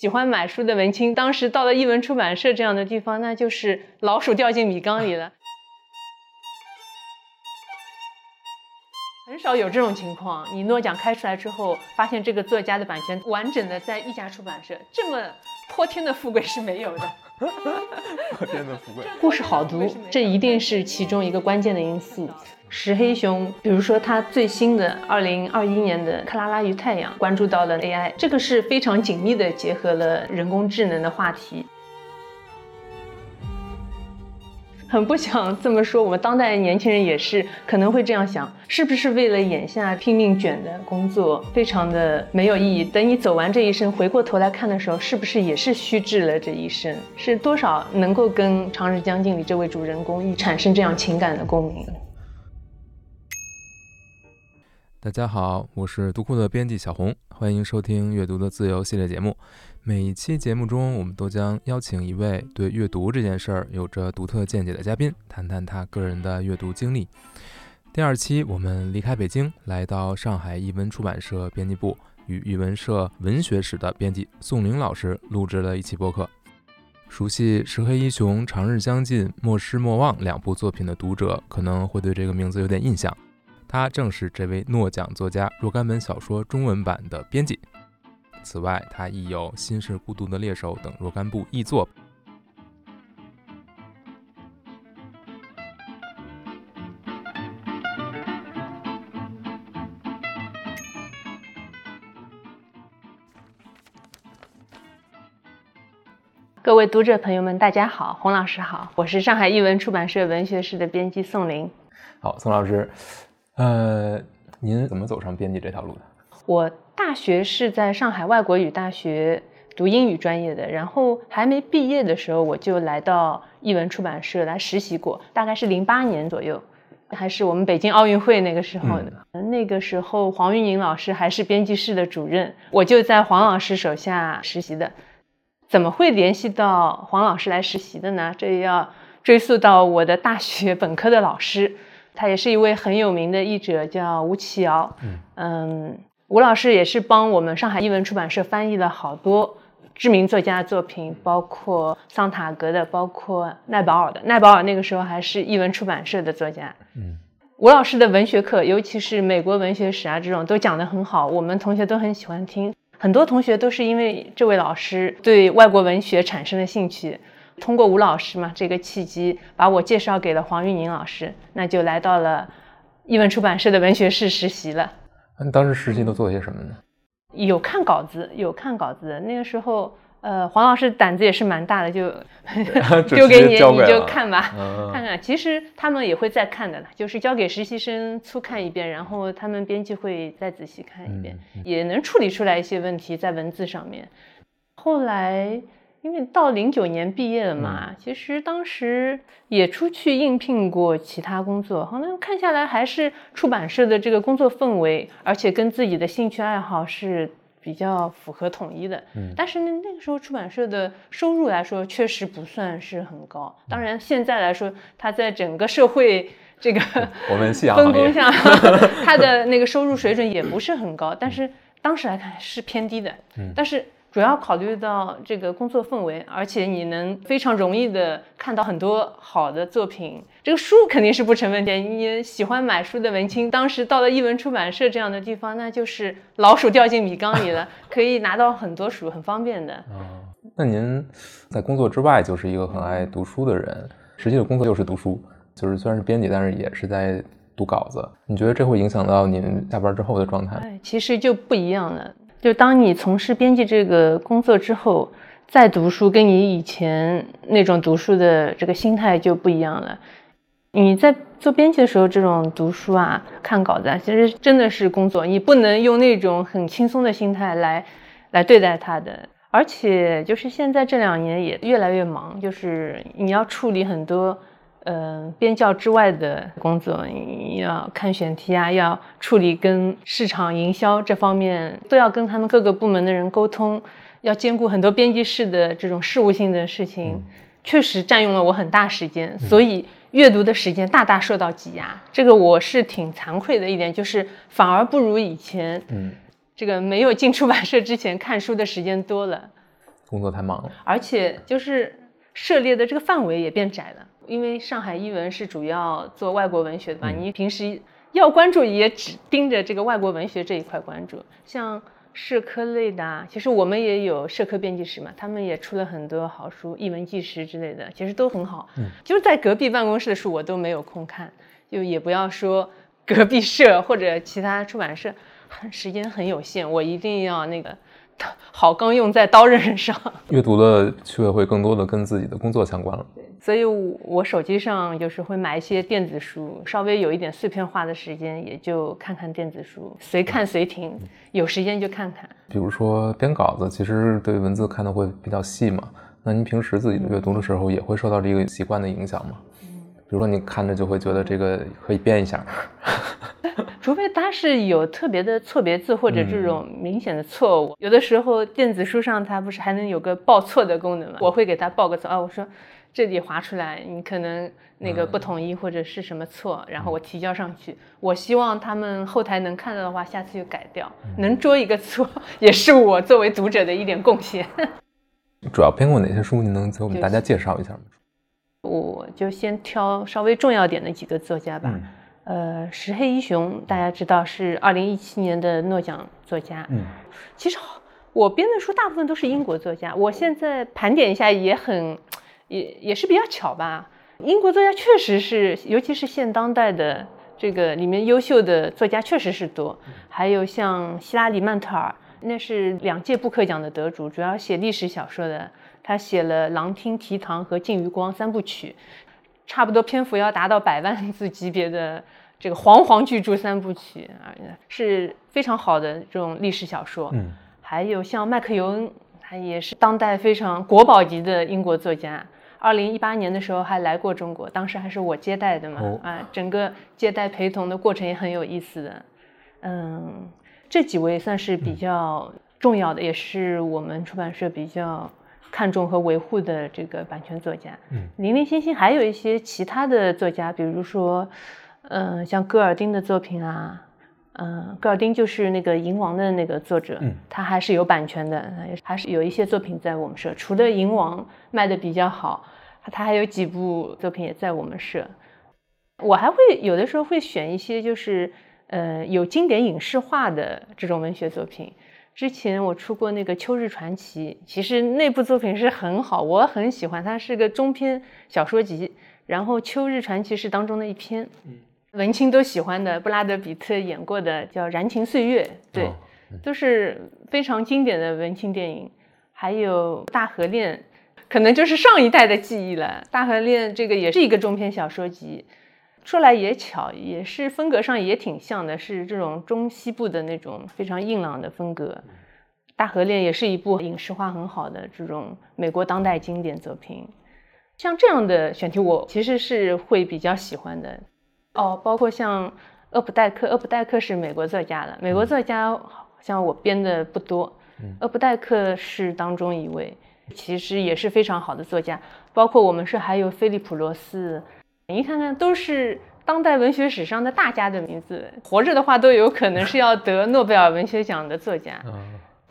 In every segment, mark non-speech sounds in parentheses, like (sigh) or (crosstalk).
喜欢买书的文青，当时到了译文出版社这样的地方，那就是老鼠掉进米缸里了。很少有这种情况，你诺奖开出来之后，发现这个作家的版权完整的在一家出版社，这么泼天的富贵是没有的。(laughs) 泼天的富贵，故事好读，这一定是其中一个关键的因素。石黑兄，比如说他最新的二零二一年的《克拉拉与太阳》，关注到了 AI，这个是非常紧密的结合了人工智能的话题。很不想这么说，我们当代年轻人也是可能会这样想：是不是为了眼下拼命卷的工作，非常的没有意义？等你走完这一生，回过头来看的时候，是不是也是虚掷了这一生？是多少能够跟《长日将近》里这位主人公产生这样情感的共鸣？大家好，我是读库的编辑小红，欢迎收听《阅读的自由》系列节目。每一期节目中，我们都将邀请一位对阅读这件事儿有着独特见解的嘉宾，谈谈他个人的阅读经历。第二期，我们离开北京，来到上海译文出版社编辑部，与译文社文学史的编辑宋玲老师录制了一期播客。熟悉石黑一雄《长日将近》《莫失莫忘》两部作品的读者，可能会对这个名字有点印象。他正是这位诺奖作家若干本小说中文版的编辑。此外，他亦有《心是孤独的猎手》等若干部译作。各位读者朋友们，大家好，洪老师好，我是上海译文出版社文学室的编辑宋玲。好，宋老师。呃，您怎么走上编辑这条路的？我大学是在上海外国语大学读英语专业的，然后还没毕业的时候，我就来到译文出版社来实习过，大概是零八年左右，还是我们北京奥运会那个时候的。那个时候黄玉莹老师还是编辑室的主任，我就在黄老师手下实习的。怎么会联系到黄老师来实习的呢？这要追溯到我的大学本科的老师。他也是一位很有名的译者，叫吴奇瑶。嗯，吴老师也是帮我们上海译文出版社翻译了好多知名作家的作品，包括桑塔格的，包括奈保尔的。奈保尔那个时候还是译文出版社的作家。嗯，吴老师的文学课，尤其是美国文学史啊这种，都讲得很好，我们同学都很喜欢听。很多同学都是因为这位老师对外国文学产生了兴趣。通过吴老师嘛，这个契机把我介绍给了黄玉宁老师，那就来到了译文出版社的文学室实习了。你当时实习都做些什么呢？有看稿子，有看稿子。那个时候，呃，黄老师胆子也是蛮大的，就 (laughs) (laughs) 丢给你，你就看吧，看看。其实他们也会再看的，就是交给实习生粗看一遍，然后他们编辑会再仔细看一遍，也能处理出来一些问题在文字上面。后来。因为到零九年毕业了嘛，其实当时也出去应聘过其他工作，好像看下来还是出版社的这个工作氛围，而且跟自己的兴趣爱好是比较符合统一的。嗯，但是那，那个时候出版社的收入来说确实不算是很高。当然现在来说，它在整个社会这个我们分工下，(laughs) 它的那个收入水准也不是很高，但是当时来看是偏低的。嗯，但是。主要考虑到这个工作氛围，而且你能非常容易的看到很多好的作品。这个书肯定是不成问题。你喜欢买书的文青，当时到了译文出版社这样的地方，那就是老鼠掉进米缸里了，(laughs) 可以拿到很多书，很方便的。啊，那您在工作之外就是一个很爱读书的人，实际的工作就是读书，就是虽然是编辑，但是也是在读稿子。你觉得这会影响到您下班之后的状态？哎，其实就不一样了。就当你从事编辑这个工作之后，再读书，跟你以前那种读书的这个心态就不一样了。你在做编辑的时候，这种读书啊、看稿子啊，其实真的是工作，你不能用那种很轻松的心态来来对待它的。而且，就是现在这两年也越来越忙，就是你要处理很多。呃，编教之外的工作，要看选题啊，要处理跟市场营销这方面，都要跟他们各个部门的人沟通，要兼顾很多编辑室的这种事务性的事情，确实占用了我很大时间，所以阅读的时间大大受到挤压。这个我是挺惭愧的一点，就是反而不如以前，嗯，这个没有进出版社之前看书的时间多了。工作太忙了，而且就是涉猎的这个范围也变窄了。因为上海译文是主要做外国文学的嘛，你平时要关注也只盯着这个外国文学这一块关注。像社科类的，其实我们也有社科编辑室嘛，他们也出了很多好书，译文纪实之类的，其实都很好。嗯，就是在隔壁办公室的书我都没有空看，就也不要说隔壁社或者其他出版社，很时间很有限，我一定要那个。好钢用在刀刃上，阅读的趣味会更多的跟自己的工作相关了。所以我手机上有时会买一些电子书，稍微有一点碎片化的时间，也就看看电子书，随看随停，有时间就看看。比如说编稿子，其实对文字看的会比较细嘛。那您平时自己阅读的时候，也会受到这个习惯的影响吗？比如说你看着就会觉得这个可以编一下。(laughs) 除非它是有特别的错别字或者这种明显的错误，有的时候电子书上它不是还能有个报错的功能吗？我会给它报个错啊，我说这里划出来，你可能那个不统一或者是什么错，然后我提交上去。我希望他们后台能看到的话，下次就改掉，(laughs) 能捉一个错，也是我作为读者的一点贡献。(laughs) 主要编过哪些书？你能给我们大家介绍一下吗？我就先挑稍微重要点的几个作家吧。呃，石黑一雄，大家知道是二零一七年的诺奖作家。嗯，其实我编的书大部分都是英国作家。我现在盘点一下，也很，也也是比较巧吧。英国作家确实是，尤其是现当代的这个里面优秀的作家确实是多。还有像希拉里曼特尔，那是两届布克奖的得主，主要写历史小说的。他写了《狼厅提堂》和《烬余光》三部曲。差不多篇幅要达到百万字级别的这个煌煌巨著三部曲啊，是非常好的这种历史小说。嗯，还有像麦克尤恩，他也是当代非常国宝级的英国作家。二零一八年的时候还来过中国，当时还是我接待的嘛，啊，整个接待陪同的过程也很有意思的。嗯，这几位算是比较重要的，也是我们出版社比较。看重和维护的这个版权作家，嗯，零零星星还有一些其他的作家，比如说，嗯，像戈尔丁的作品啊，嗯，戈尔丁就是那个《银王》的那个作者，嗯，他还是有版权的，还是有一些作品在我们社。除了《银王》卖的比较好，他还有几部作品也在我们社。我还会有的时候会选一些就是，呃，有经典影视化的这种文学作品。之前我出过那个《秋日传奇》，其实那部作品是很好，我很喜欢，它是个中篇小说集。然后《秋日传奇》是当中的一篇，文青都喜欢的，布拉德·比特演过的叫《燃情岁月》，对，都是非常经典的文青电影。还有《大河恋》，可能就是上一代的记忆了。《大河恋》这个也是一个中篇小说集。说来也巧，也是风格上也挺像的，是这种中西部的那种非常硬朗的风格。大河恋也是一部影视化很好的这种美国当代经典作品。像这样的选题，我其实是会比较喜欢的。哦，包括像厄普代克，厄普代克是美国作家了。美国作家像我编的不多，厄普代克是当中一位，其实也是非常好的作家。包括我们是还有菲利普罗斯。你看看，都是当代文学史上的大家的名字，活着的话都有可能是要得诺贝尔文学奖的作家。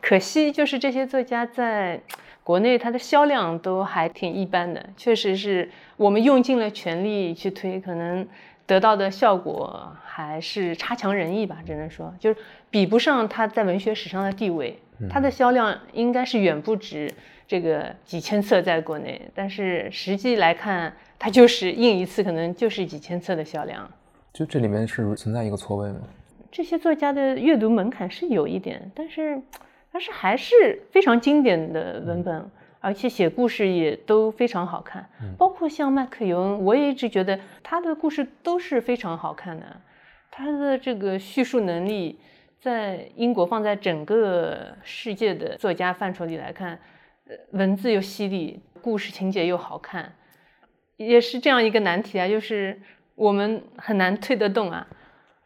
可惜就是这些作家在国内它的销量都还挺一般的，确实是我们用尽了全力去推，可能得到的效果还是差强人意吧，只能说就是比不上他在文学史上的地位，它的销量应该是远不止这个几千册在国内，但是实际来看。它就是印一次，可能就是几千册的销量。就这里面是存在一个错位吗？这些作家的阅读门槛是有一点，但是，但是还是非常经典的文本，而且写故事也都非常好看。包括像麦克尤恩，我也一直觉得他的故事都是非常好看的。他的这个叙述能力，在英国放在整个世界的作家范畴里来看，呃，文字又犀利，故事情节又好看。也是这样一个难题啊，就是我们很难推得动啊。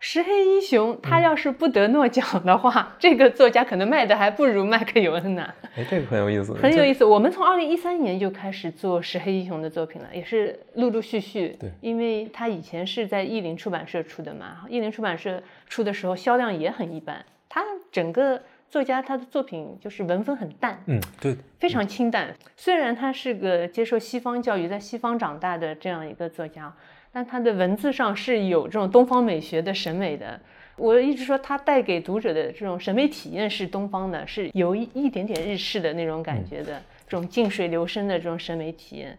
石黑一雄他要是不得诺奖的话，这个作家可能卖的还不如麦克尤恩呢。哎，这个很有意思，很有意思。我们从二零一三年就开始做石黑一雄的作品了，也是陆陆续续。对，因为他以前是在译林出版社出的嘛，译林出版社出的时候销量也很一般。他整个作家他的作品就是文风很淡，嗯，对，非常清淡。虽然他是个接受西方教育，在西方长大的这样一个作家，但他的文字上是有这种东方美学的审美的。我一直说他带给读者的这种审美体验是东方的，是有一一点点日式的那种感觉的，这种静水流深的这种审美体验。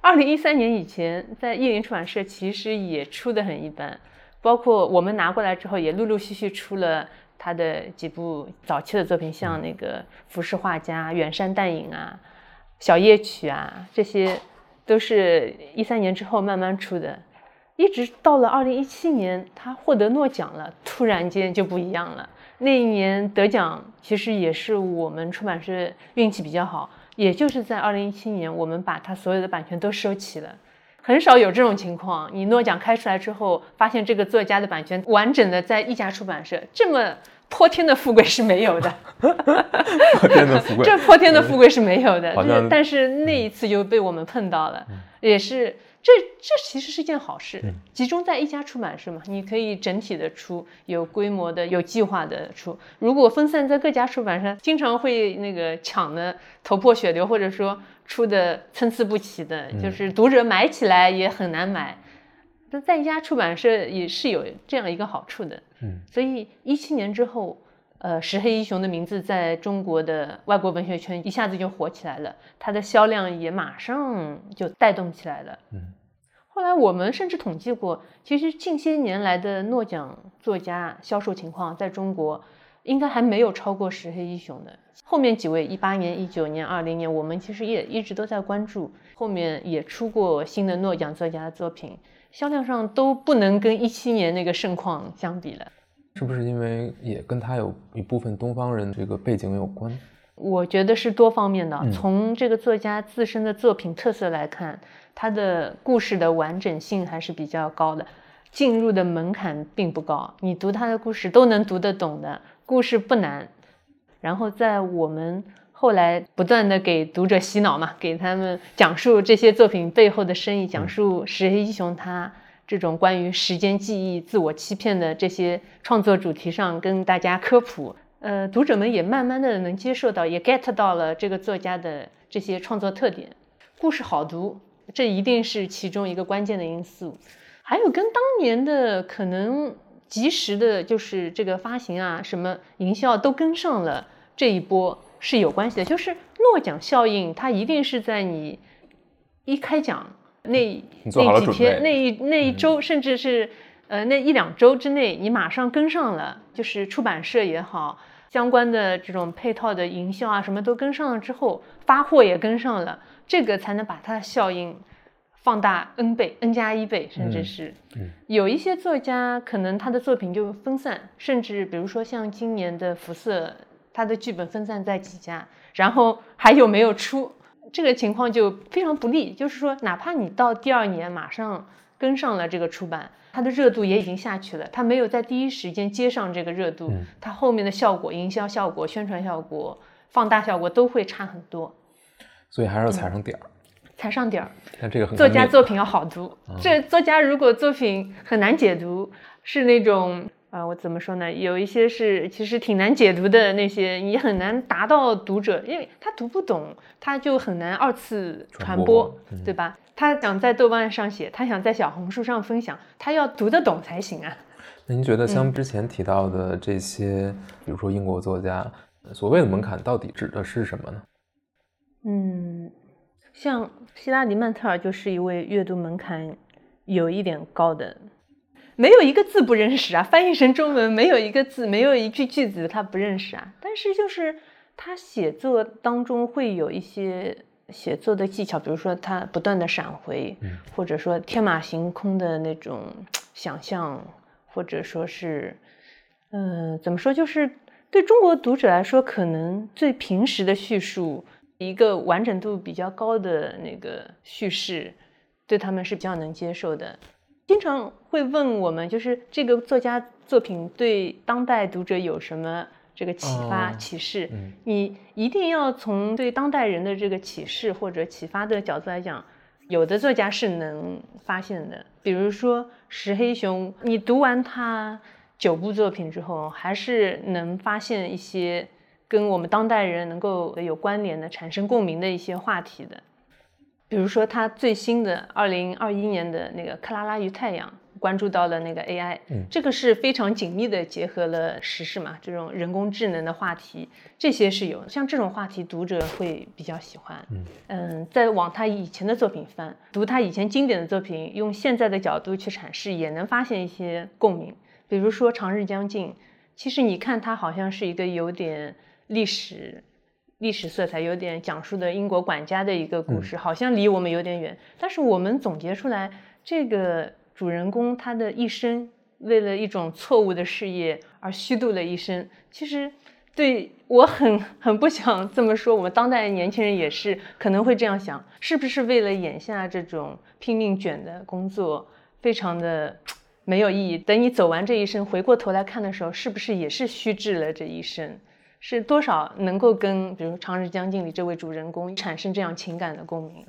二零一三年以前，在译林出版社其实也出的很一般，包括我们拿过来之后，也陆陆续续出了他的几部早期的作品，像那个《浮世画家》《远山淡影》啊，《小夜曲》啊，这些都是一三年之后慢慢出的。一直到了二零一七年，他获得诺奖了，突然间就不一样了。那一年得奖，其实也是我们出版社运气比较好，也就是在二零一七年，我们把他所有的版权都收齐了。很少有这种情况，你诺奖开出来之后，发现这个作家的版权完整的在一家出版社，这么泼天的富贵是没有的。(laughs) 泼天的富贵，这泼天的富贵是没有的。但是那一次就被我们碰到了，也是。这这其实是件好事，集中在一家出版社嘛，你可以整体的出，有规模的、有计划的出。如果分散在各家出版社，经常会那个抢的头破血流，或者说出的参差不齐的，就是读者买起来也很难买。那在一家出版社也是有这样一个好处的，嗯，所以一七年之后，呃，石黑一雄的名字在中国的外国文学圈一下子就火起来了，它的销量也马上就带动起来了，嗯。后来我们甚至统计过，其实近些年来的诺奖作家销售情况，在中国应该还没有超过石黑一雄的。后面几位，一八年、一九年、二零年，我们其实也一直都在关注，后面也出过新的诺奖作家的作品，销量上都不能跟一七年那个盛况相比了。是不是因为也跟他有一部分东方人这个背景有关？我觉得是多方面的。从这个作家自身的作品特色来看。他的故事的完整性还是比较高的，进入的门槛并不高，你读他的故事都能读得懂的，故事不难。然后在我们后来不断的给读者洗脑嘛，给他们讲述这些作品背后的深意，讲述石黑一雄他这种关于时间记忆、自我欺骗的这些创作主题上跟大家科普，呃，读者们也慢慢的能接受到，也 get 到了这个作家的这些创作特点，故事好读。这一定是其中一个关键的因素，还有跟当年的可能及时的，就是这个发行啊，什么营销都跟上了这一波是有关系的。就是诺奖效应，它一定是在你一开奖那那几天、那一那一周，甚至是呃那一两周之内，你马上跟上了，就是出版社也好，相关的这种配套的营销啊，什么都跟上了之后，发货也跟上了。这个才能把它的效应放大 n 倍，n 加一倍，甚至是有一些作家可能他的作品就分散，甚至比如说像今年的辐射，他的剧本分散在几家，然后还有没有出，这个情况就非常不利。就是说，哪怕你到第二年马上跟上了这个出版，它的热度也已经下去了，它没有在第一时间接上这个热度，它后面的效果、营销效果、宣传效果、放大效果都会差很多。所以还是要踩上点儿，踩上点儿。但这个很作家作品要好读。这作家如果作品很难解读，是那种啊，我怎么说呢？有一些是其实挺难解读的那些，你很难达到读者，因为他读不懂，他就很难二次传播，对吧？他想在豆瓣上写，他想在小红书上分享，他要读得懂才行啊。那您觉得像之前提到的这些，比如说英国作家，所谓的门槛到底指的是什么呢？嗯，像希拉里曼特尔就是一位阅读门槛有一点高的，没有一个字不认识啊，翻译成中文没有一个字，没有一句句子他不认识啊。但是就是他写作当中会有一些写作的技巧，比如说他不断的闪回，或者说天马行空的那种想象，或者说是，嗯，怎么说，就是对中国读者来说，可能最平实的叙述。一个完整度比较高的那个叙事，对他们是比较能接受的。经常会问我们，就是这个作家作品对当代读者有什么这个启发启示？你一定要从对当代人的这个启示或者启发的角度来讲，有的作家是能发现的。比如说石黑雄，你读完他，九部作品之后，还是能发现一些跟我们当代人能够有关联的、产生共鸣的一些话题的。比如说，他最新的二零二一年的那个《克拉拉与太阳》，关注到了那个 AI，嗯这个是非常紧密的结合了时事嘛，这种人工智能的话题，这些是有。像这种话题，读者会比较喜欢。嗯嗯，再往他以前的作品翻，读他以前经典的作品，用现在的角度去阐释，也能发现一些共鸣。比如说《长日将近》，其实你看它好像是一个有点历史历史色彩，有点讲述的英国管家的一个故事，好像离我们有点远。但是我们总结出来，这个主人公他的一生为了一种错误的事业而虚度了一生，其实对我很很不想这么说。我们当代年轻人也是可能会这样想，是不是为了眼下这种拼命卷的工作，非常的没有意义？等你走完这一生，回过头来看的时候，是不是也是虚掷了这一生？是多少能够跟比如《长日将近》里这位主人公产生这样情感的共鸣？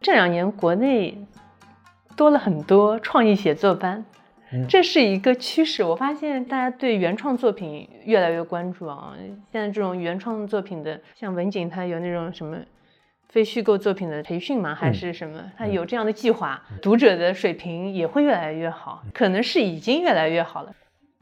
这两年国内多了很多创意写作班，这是一个趋势。我发现大家对原创作品越来越关注啊。现在这种原创作品的，像文景，他有那种什么非虚构作品的培训吗？还是什么？他有这样的计划，读者的水平也会越来越好，可能是已经越来越好了。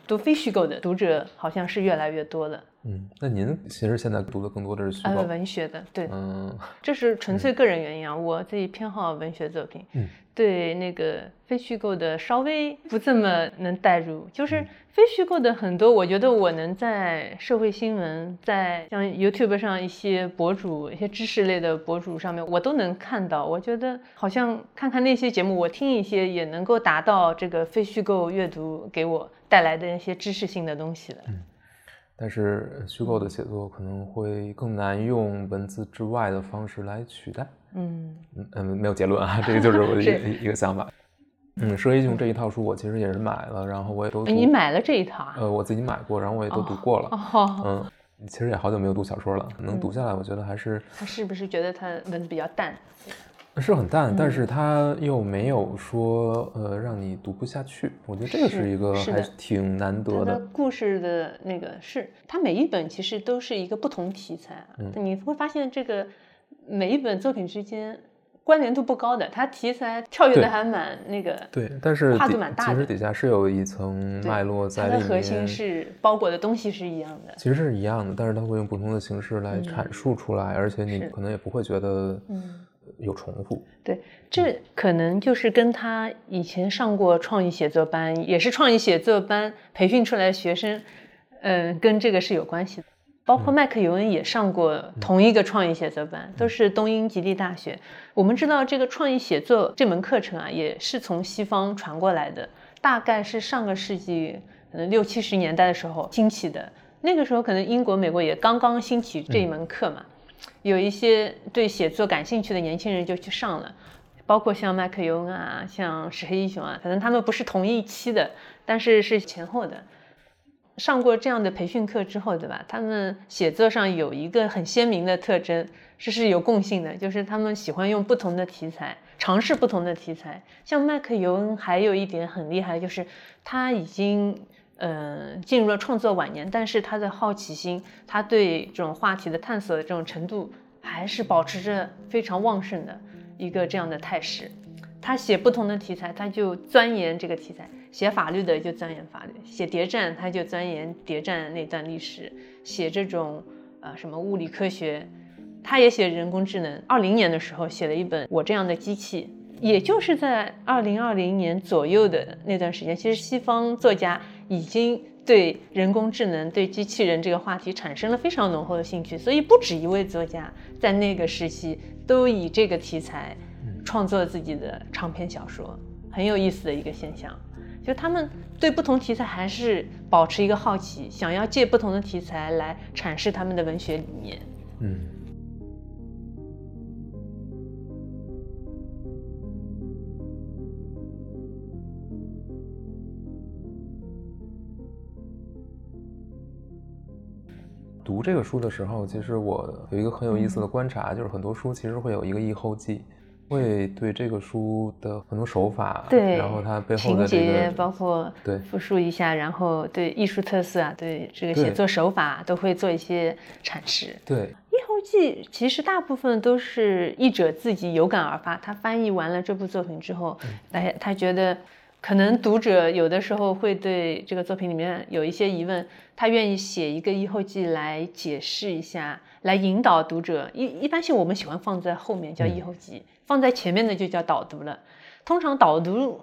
读非虚构的读者好像是越来越多了。嗯，那您其实现在读的更多的是虚呃，构，文学的，对，嗯。这是纯粹个人原因啊，我自己偏好文学作品，嗯。对那个非虚构的稍微不这么能代入，就是嗯。非虚构的很多，我觉得我能在社会新闻，在像 YouTube 上一些博主、一些知识类的博主上面，我都能看到。我觉得好像看看那些节目，我听一些也能够达到这个非虚构阅读给我带来的那些知识性的东西了。但是虚构的写作可能会更难用文字之外的方式来取代。嗯嗯嗯，没有结论啊，这个就是我的一个一个想法。嗯，《射黑熊》这一套书我其实也是买了，然后我也都你买了这一套啊？呃，我自己买过，然后我也都读过了。哦，嗯，其实也好久没有读小说了，能读下来，我觉得还是他是不是觉得他文字比较淡？是很淡，嗯但是它又没有说呃让你读不下去。我觉得这个是是一个还挺难得的。的故事的那个是，他每一本其实都是一个不同题材啊，嗯你会发现这个每一本作品之间关联度不高的，它题材跳跃的还蛮那个，对，但是跨度蛮大的其实底下是有一层脉络在里面。它的核心是包裹的东西是一样的。其实是一样的，但是它会用不同的形式来嗯阐述出来，而且你可能也不会觉得嗯有重复。对，这可能就是跟他以前上过创意写作班，也是创意写作班培训出来的学生，嗯、跟这个是有关系的。包括麦克尤恩也上过同一个创意写作班，都是东英吉利大学。我们知道这个创意写作这门课程啊，也是从西方传过来的，大概是上个世纪可能六七十年代的时候兴起的。那个时候可能英国、美国也刚刚兴起这一门课嘛，有一些对写作感兴趣的年轻人就去上了。包括像麦克尤恩啊，像石黑一雄啊，可能他们不是同一期的，但是是前后的。上过这样的培训课之后，对吧？他们写作上有一个很鲜明的特征，这是有共性的，就是他们喜欢用不同的题材，尝试不同的题材。像麦克尤恩还有一点很厉害，就是他已经呃进入了创作晚年，但是他的好奇心，他对这种话题的探索的这种程度，还是保持着非常旺盛的一个这样的态势。他写不同的题材，他就钻研这个题材；写法律的就钻研法律，写谍战他就钻研谍战那段历史，写这种呃什么物理科学，他也写人工智能。二零年的时候写了一本《我这样的机器》，也就是在二零二零年左右的那段时间，其实西方作家已经对人工智能、对机器人这个话题产生了非常浓厚的兴趣，所以不止一位作家在那个时期都以这个题材创作自己的长篇小说，很有意思的一个现象。就他们对不同题材还是保持一个好奇，想要借不同的题材来阐释他们的文学理念。嗯。读这个书的时候，其实我有一个很有意思的观察，就是很多书其实会有一个译后记，会对这个书的很多手法，对，然后它背后情的这节包括对复述一下，然后对艺术特色啊，对这个写作手法都会做一些阐释。对译后记其实大部分都是译者自己有感而发，他翻译完了这部作品之后，哎，他觉得可能读者有的时候会对这个作品里面有一些疑问，他愿意写一个译后记来解释一下，来引导读者。一一般性我们喜欢放在后面叫译后记，放在前面的就叫导读了。通常导读。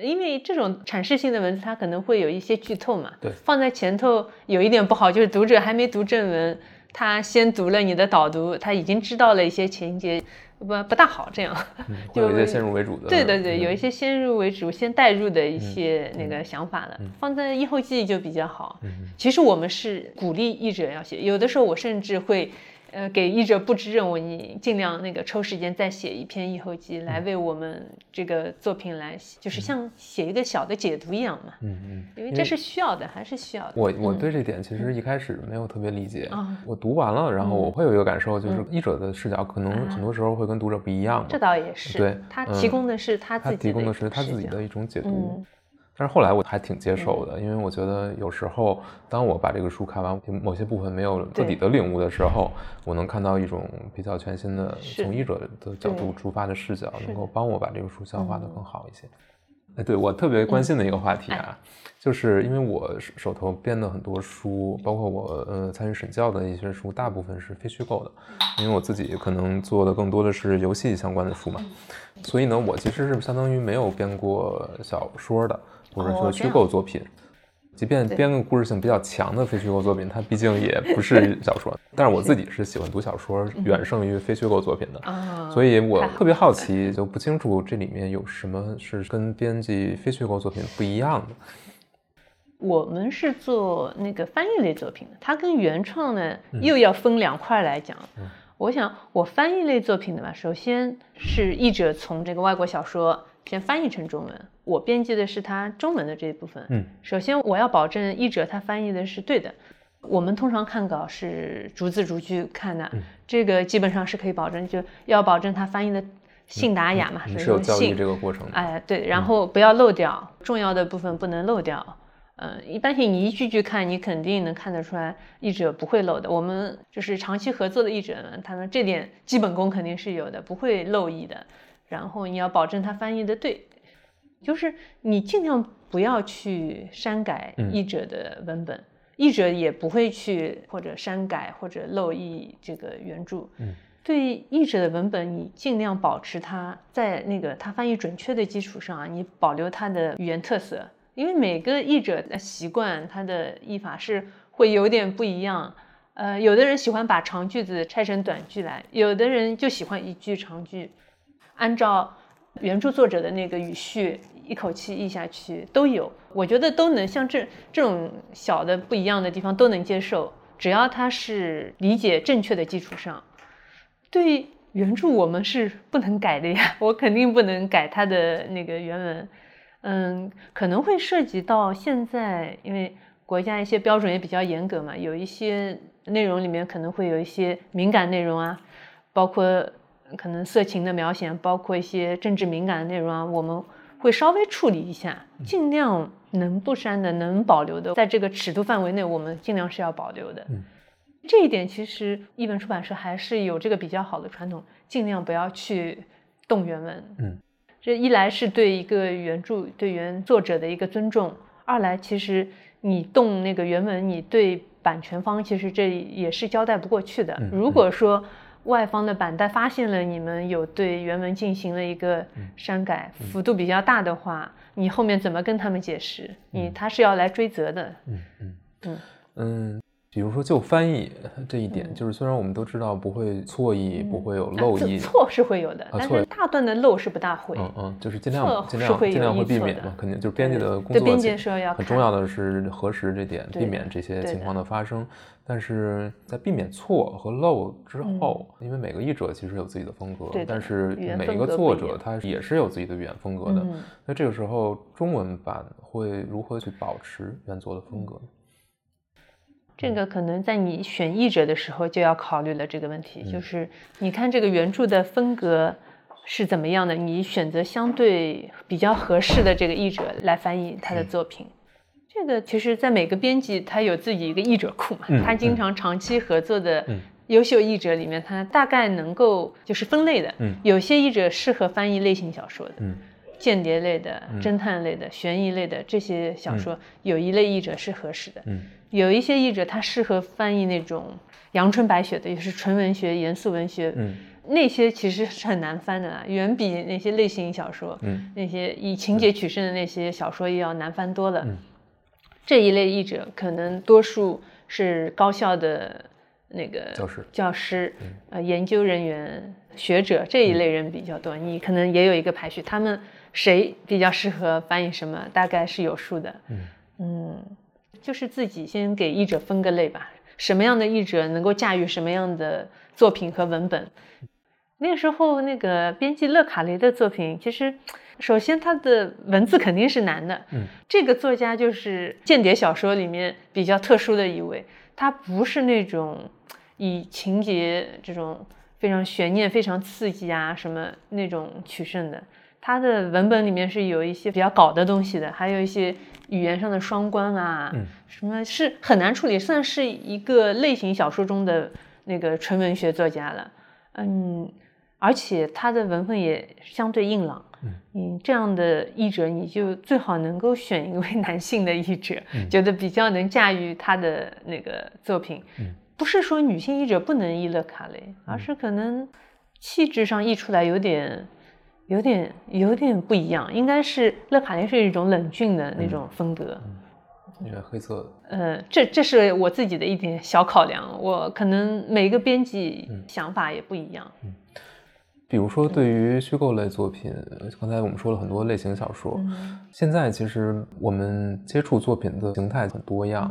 因为这种阐释性的文字，它可能会有一些剧透嘛。对放在前头有一点不好，就是读者还没读正文，他先读了你的导读，他已经知道了一些情节，不不大好这样。(laughs) 嗯会有一些先入为主的，对对对，嗯有一些先入为主、先带入的一些那个想法了，放在以后记忆就比较好。嗯其实我们是鼓励译者要写，有的时候我甚至会。呃，给译者布置任务，你尽量那个抽时间再写一篇译后记，来嗯为我们这个作品来，就是像写一个小的解读一样嘛。嗯嗯，因为这是需要的，还是需要的。我我对这点其实一开始没有特别理解，啊我读完了，然后我会有一个感受，就是嗯译者的视角可能很多时候会跟读者不一样嘛这，倒也是，对嗯他提供的是他自己提供的是他自己的一种解读嗯。但是后来我还挺接受的，因为我觉得有时候当我把这个书看完，某些部分没有自己的领悟的时候，我能看到一种比较全新的从译者的角度出发的视角，能够帮我把这个书消化的嗯。更好一些。哎，对我特别关心的一个话题啊，就是因为我手手头编的很多书，包括我呃参与审教的一些书，大部分是非虚构的，因为我自己可能做的更多的是游戏相关的书嘛，所以呢，我其实是相当于没有编过小说的，或者说虚构作品。即便编个故事性比较强的非虚构作品，它毕竟也不是 (laughs) 小说。但是我自己是喜欢读小说，远胜于非虚构作品的。啊，所以我特别好奇，就不清楚这里面有什么是跟编辑非虚构作品不一样的。我们是做那个翻译类作品的，它跟原创呢嗯又要分两块来讲。我想我翻译类作品的吧，首先是译者从这个外国小说先翻译成中文，我编辑的是它中文的这一部分。嗯，首先我要保证译者他翻译的是对的。我们通常看稿是逐字逐句看的，嗯这个基本上是可以保证，就要保证他翻译的信达雅嘛，是有教育先信这个过程的。哎，对，然后不要漏掉重要的部分，不能漏掉。嗯，一般性你一句句看，你肯定能看得出来，译者不会漏的。我们就是长期合作的译者呢，他们这点基本功肯定是有的，不会漏译的。然后你要保证它翻译的对，就是你尽量不要去删改嗯译者的文本，译者也不会去或者删改或者漏译这个原著。嗯对译者的文本，你尽量保持它在那个它翻译准确的基础上啊，你保留它的语言特色，因为每个译者的习惯，他的译法是会有点不一样。呃，有的人喜欢把长句子拆成短句来，有的人就喜欢一句长句，按照原著作者的那个语序一口气译下去都有。我觉得都能像这这种小的不一样的地方都能接受，只要它是理解正确的基础上。对原著我们是不能改的呀，(laughs) 我肯定不能改它的那个原文。嗯，可能会涉及到现在，因为国家一些标准也比较严格嘛，有一些内容里面可能会有一些敏感内容啊，包括可能色情的描写，包括一些政治敏感的内容啊，我们会稍微处理一下，尽量能不删的、能保留的，在这个尺度范围内，我们尽量是要保留的。嗯这一点其实译本出版社还是有这个比较好的传统，尽量不要去动原文。嗯，这一来是对一个原著、对原作者的一个尊重，二来其实你动那个原文，你对版权方其实这也是交代不过去的。嗯如果说外方的版带发现了你们有对原文进行了一个嗯。删改，幅度比较大的话，你后面怎么跟他们解释？你他是要来追责的。嗯嗯。嗯。嗯，比如说就翻译这一点，就是虽然我们都知道不会错译，不会有漏译，啊错是会有的，但是大段的漏是不大会。嗯嗯，就是尽量尽量尽量会避免嘛，肯定就是编辑的工对编作其辑是要很重要的是核实这点，避免这些情况的发生。但是在避免错和漏之后，因为每个译者其实有自己的风格但是每一个作者他也是有自己的语言风格的。嗯那这个时候中文版会如何去保持原作的风格呢？这个可能在你选译者的时候就要考虑了这个问题，就是你看这个原著的风格是怎么样的，你选择相对比较合适的这个译者来翻译他的作品。这个其实，在每个编辑他有自己一个译者库嘛，他经常长期合作的优秀译者里面，他大概能够就是分类的，有些译者适合翻译类型小说的。间谍类的、侦探类的、悬疑类的这些小说，有一类译者是合适的。嗯，有一些译者他适合翻译那种阳春白雪的，也是纯文学、严肃文学。嗯，那些其实是很难翻的，远比那些类型小说、那些以情节取胜的那些小说要难翻多了。这一类译者可能多数是高校的那个教师、教师、呃研究人员、学者这一类人比较多。你可能也有一个排序，他们。谁比较适合翻译什么，大概是有数的。嗯嗯，就是自己先给译者分个类吧，什么样的译者能够驾驭什么样的作品和文本。那个时候，那个编辑勒卡雷的作品，其实首先他的文字肯定是难的。嗯，这个作家就是间谍小说里面比较特殊的一位，他不是那种以情节这种非常悬念、非常刺激啊什么那种取胜的。它的文本里面是有一些比较搞的东西的，还有一些语言上的双关啊，什么是很难处理，算是一个类型小说中的那个纯文学作家了。嗯，而且他的文风也相对硬朗。嗯，这样的译者你就最好能够选一位 (laughs) 男性的译者，觉得比较能驾驭他的那个作品。不是说女性译者不能译勒卡雷，而是可能气质上译出来有点。有点有点不一样，应该是勒卡雷是一种冷峻的那种风格，有点黑色。呃，这这是我自己的一点小考量，我可能每个编辑想法也不一样。嗯，比如说对于虚构类作品，刚才我们说了很多类型小说，现在其实我们接触作品的形态很多样，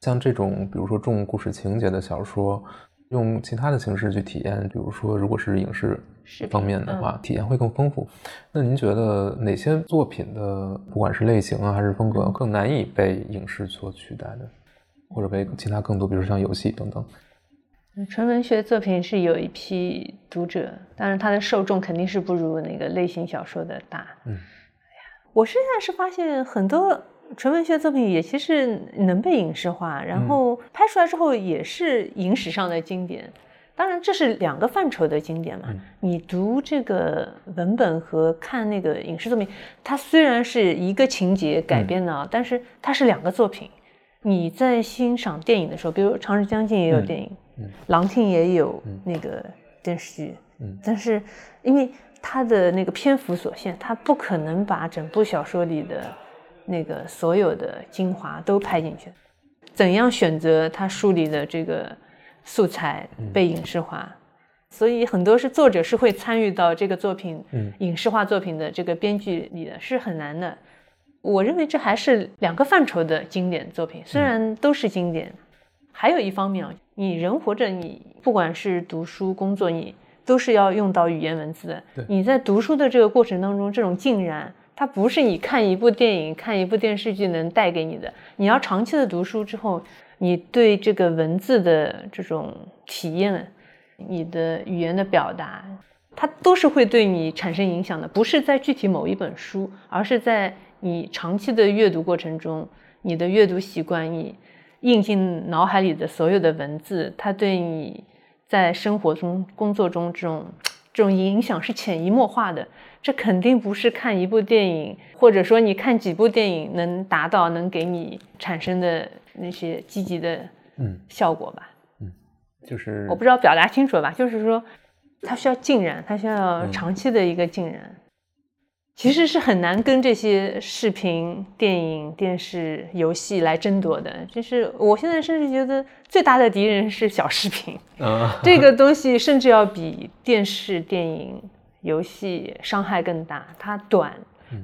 像这种比如说重故事情节的小说。用其他的形式去体验，比如说，如果是影视方面的话，体验会更丰富。那您觉得哪些作品的，不管是类型啊，还是风格，更难以被影视所取代的，或者被其他更多，比如像游戏等等？纯文学作品是有一批读者，但是它的受众肯定是不如那个类型小说的大。嗯，哎呀，我现在是发现很多。纯文学作品也其实能被影视化，然后拍出来之后也是影史上的经典。当然，这是两个范畴的经典嘛。你读这个文本和看那个影视作品，它虽然是一个情节改编的，但是它是两个作品。你在欣赏电影的时候，比如《长日将近》也有电影，《狼听》也有那个电视剧，但是因为它的那个篇幅所限，它不可能把整部小说里的。那个所有的精华都拍进去，怎样选择他书里的这个素材被影视化？所以很多是作者是会参与到这个作品影视化作品的这个编剧里的，是很难的。我认为这还是两个范畴的经典作品，虽然都是经典。还有一方面啊，你人活着，你不管是读书、工作，你都是要用到语言文字的。你在读书的这个过程当中，这种浸染。它不是你看一部电影、看一部电视剧能带给你的。你要长期的读书之后，你对这个文字的这种体验，你的语言的表达，它都是会对你产生影响的。不是在具体某一本书，而是在你长期的阅读过程中，你的阅读习惯，你印进脑海里的所有的文字，它对你在生活中、工作中这种这种影响是潜移默化的。这肯定不是看一部电影，或者说你看几部电影能达到、能给你产生的那些积极的嗯效果吧？嗯，就是我不知道表达清楚了吧？就是说，它需要浸染，它需要长期的一个浸染，其实是很难跟这些视频、电影、电视、游戏来争夺的。就是我现在甚至觉得最大的敌人是小视频，啊这个东西甚至要比电视、电影。游戏伤害更大，它短，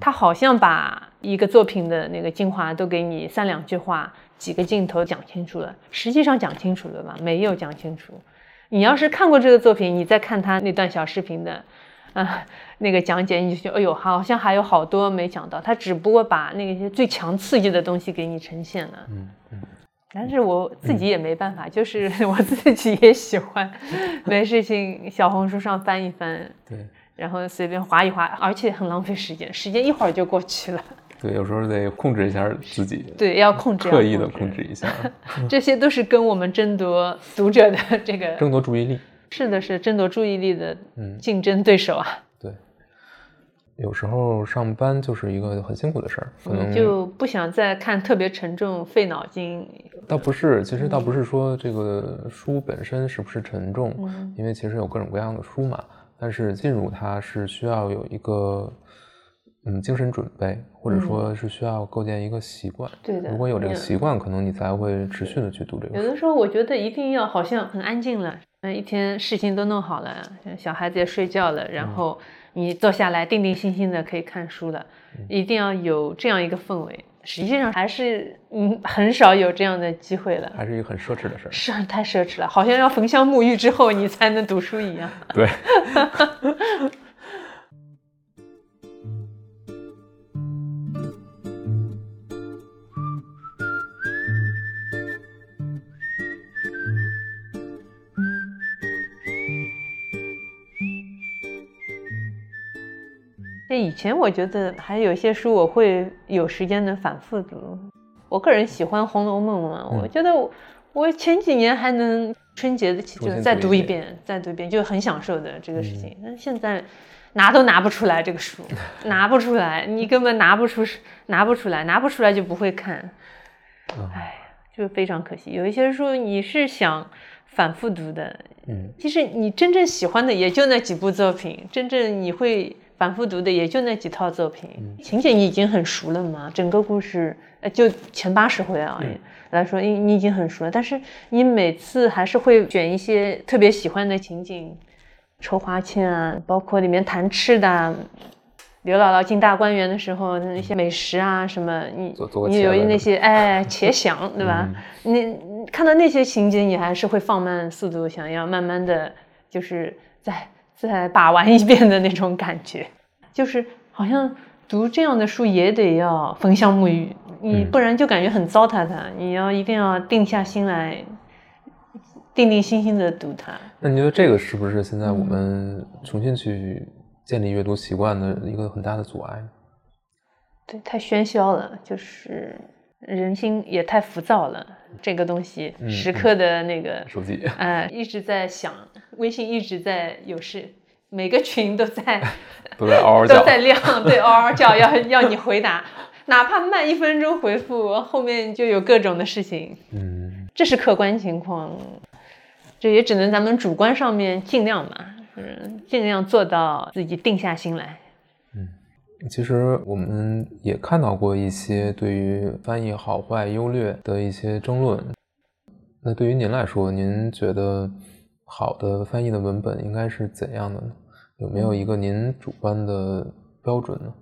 它好像把一个作品的那个精华都给你三两句话、几个镜头讲清楚了，实际上讲清楚了吗？没有讲清楚。你要是看过这个作品，你再看他那段小视频的，啊，那个讲解，你就觉得哎呦，好像还有好多没讲到。他只不过把那些最强刺激的东西给你呈现了。嗯嗯。但是我自己也没办法，就是我自己也喜欢，(laughs) 没事情小红书上翻一翻，对，然后随便划一划，而且很浪费时间，时间一会儿就过去了。(laughs) 对，有时候得控制一下自己，对，要控制，(laughs) 刻意的控制一下。(laughs) 这些都是跟我们争夺读者的这个争夺注意力。是的，是争夺注意力的竞争对手啊。对，有时候上班就是一个很辛苦的事儿，可能就不想再看特别沉重、费脑筋。倒不是，其实倒不是说这个书本身是不是沉重，因为其实有各种各样的书嘛。但是进入它是需要有一个嗯精神准备，或者说是需要构建一个习惯。对的，如果有这个习惯，可能你才会持续的去读这个。有的时候我觉得一定要好像很安静了。那一天事情都弄好了，小孩子也睡觉了，然后你坐下来定定心心的可以看书了，一定要有这样一个氛围。实际上还是嗯很少有这样的机会了，还是一个很奢侈的事儿，是太奢侈了，好像要焚香沐浴之后你才能读书一样。对。(laughs) 这以前我觉得还有些书我会有时间能反复读，我个人喜欢《红楼梦》嘛，我觉得我前几年还能春节的期就再读一遍，再读一遍就很享受的这个事情。那现在拿都拿不出来这个书，(laughs) 拿不出来，你根本拿不出，拿不出来，拿不出来就不会看，哎，就非常可惜。有一些书你是想反复读的，嗯，其实你真正喜欢的也就那几部作品，真正你会。反复读的也就那几套作品，情节你已经很熟了嘛。整个故事，呃，就前八十回啊来说，你你已经很熟了。但是你每次还是会选一些特别喜欢的情景，抽花签啊，包括里面谈吃的，刘姥姥进大观园的时候那些美食啊什么，你你有那些哎且想对吧？你看到那些情节，你还是会放慢速度，想要慢慢的就是在。再把玩一遍的那种感觉，就是好像读这样的书也得要焚香沐浴，你不然就感觉很糟蹋它。你要一定要定下心来，定定心心的读它。那你觉得这个是不是现在我们重新去建立阅读习惯的一个很大的阻碍？对，太喧嚣了，就是人心也太浮躁了。这个东西时刻的那个手机，呃，一直在响，微信一直在有事，每个群都在 (laughs) 都在嗷嗷 (laughs) 叫，都在亮，对，嗷嗷叫，要要你回答，哪怕慢一分钟回复，后面就有各种的事情。嗯，这是客观情况，这也只能咱们主观上面尽量嘛，嗯，尽量做到自己定下心来。其实我们也看到过一些对于翻译好坏优劣的一些争论。那对于您来说，您觉得好的翻译的文本应该是怎样的呢？有没有一个您主观的标准呢？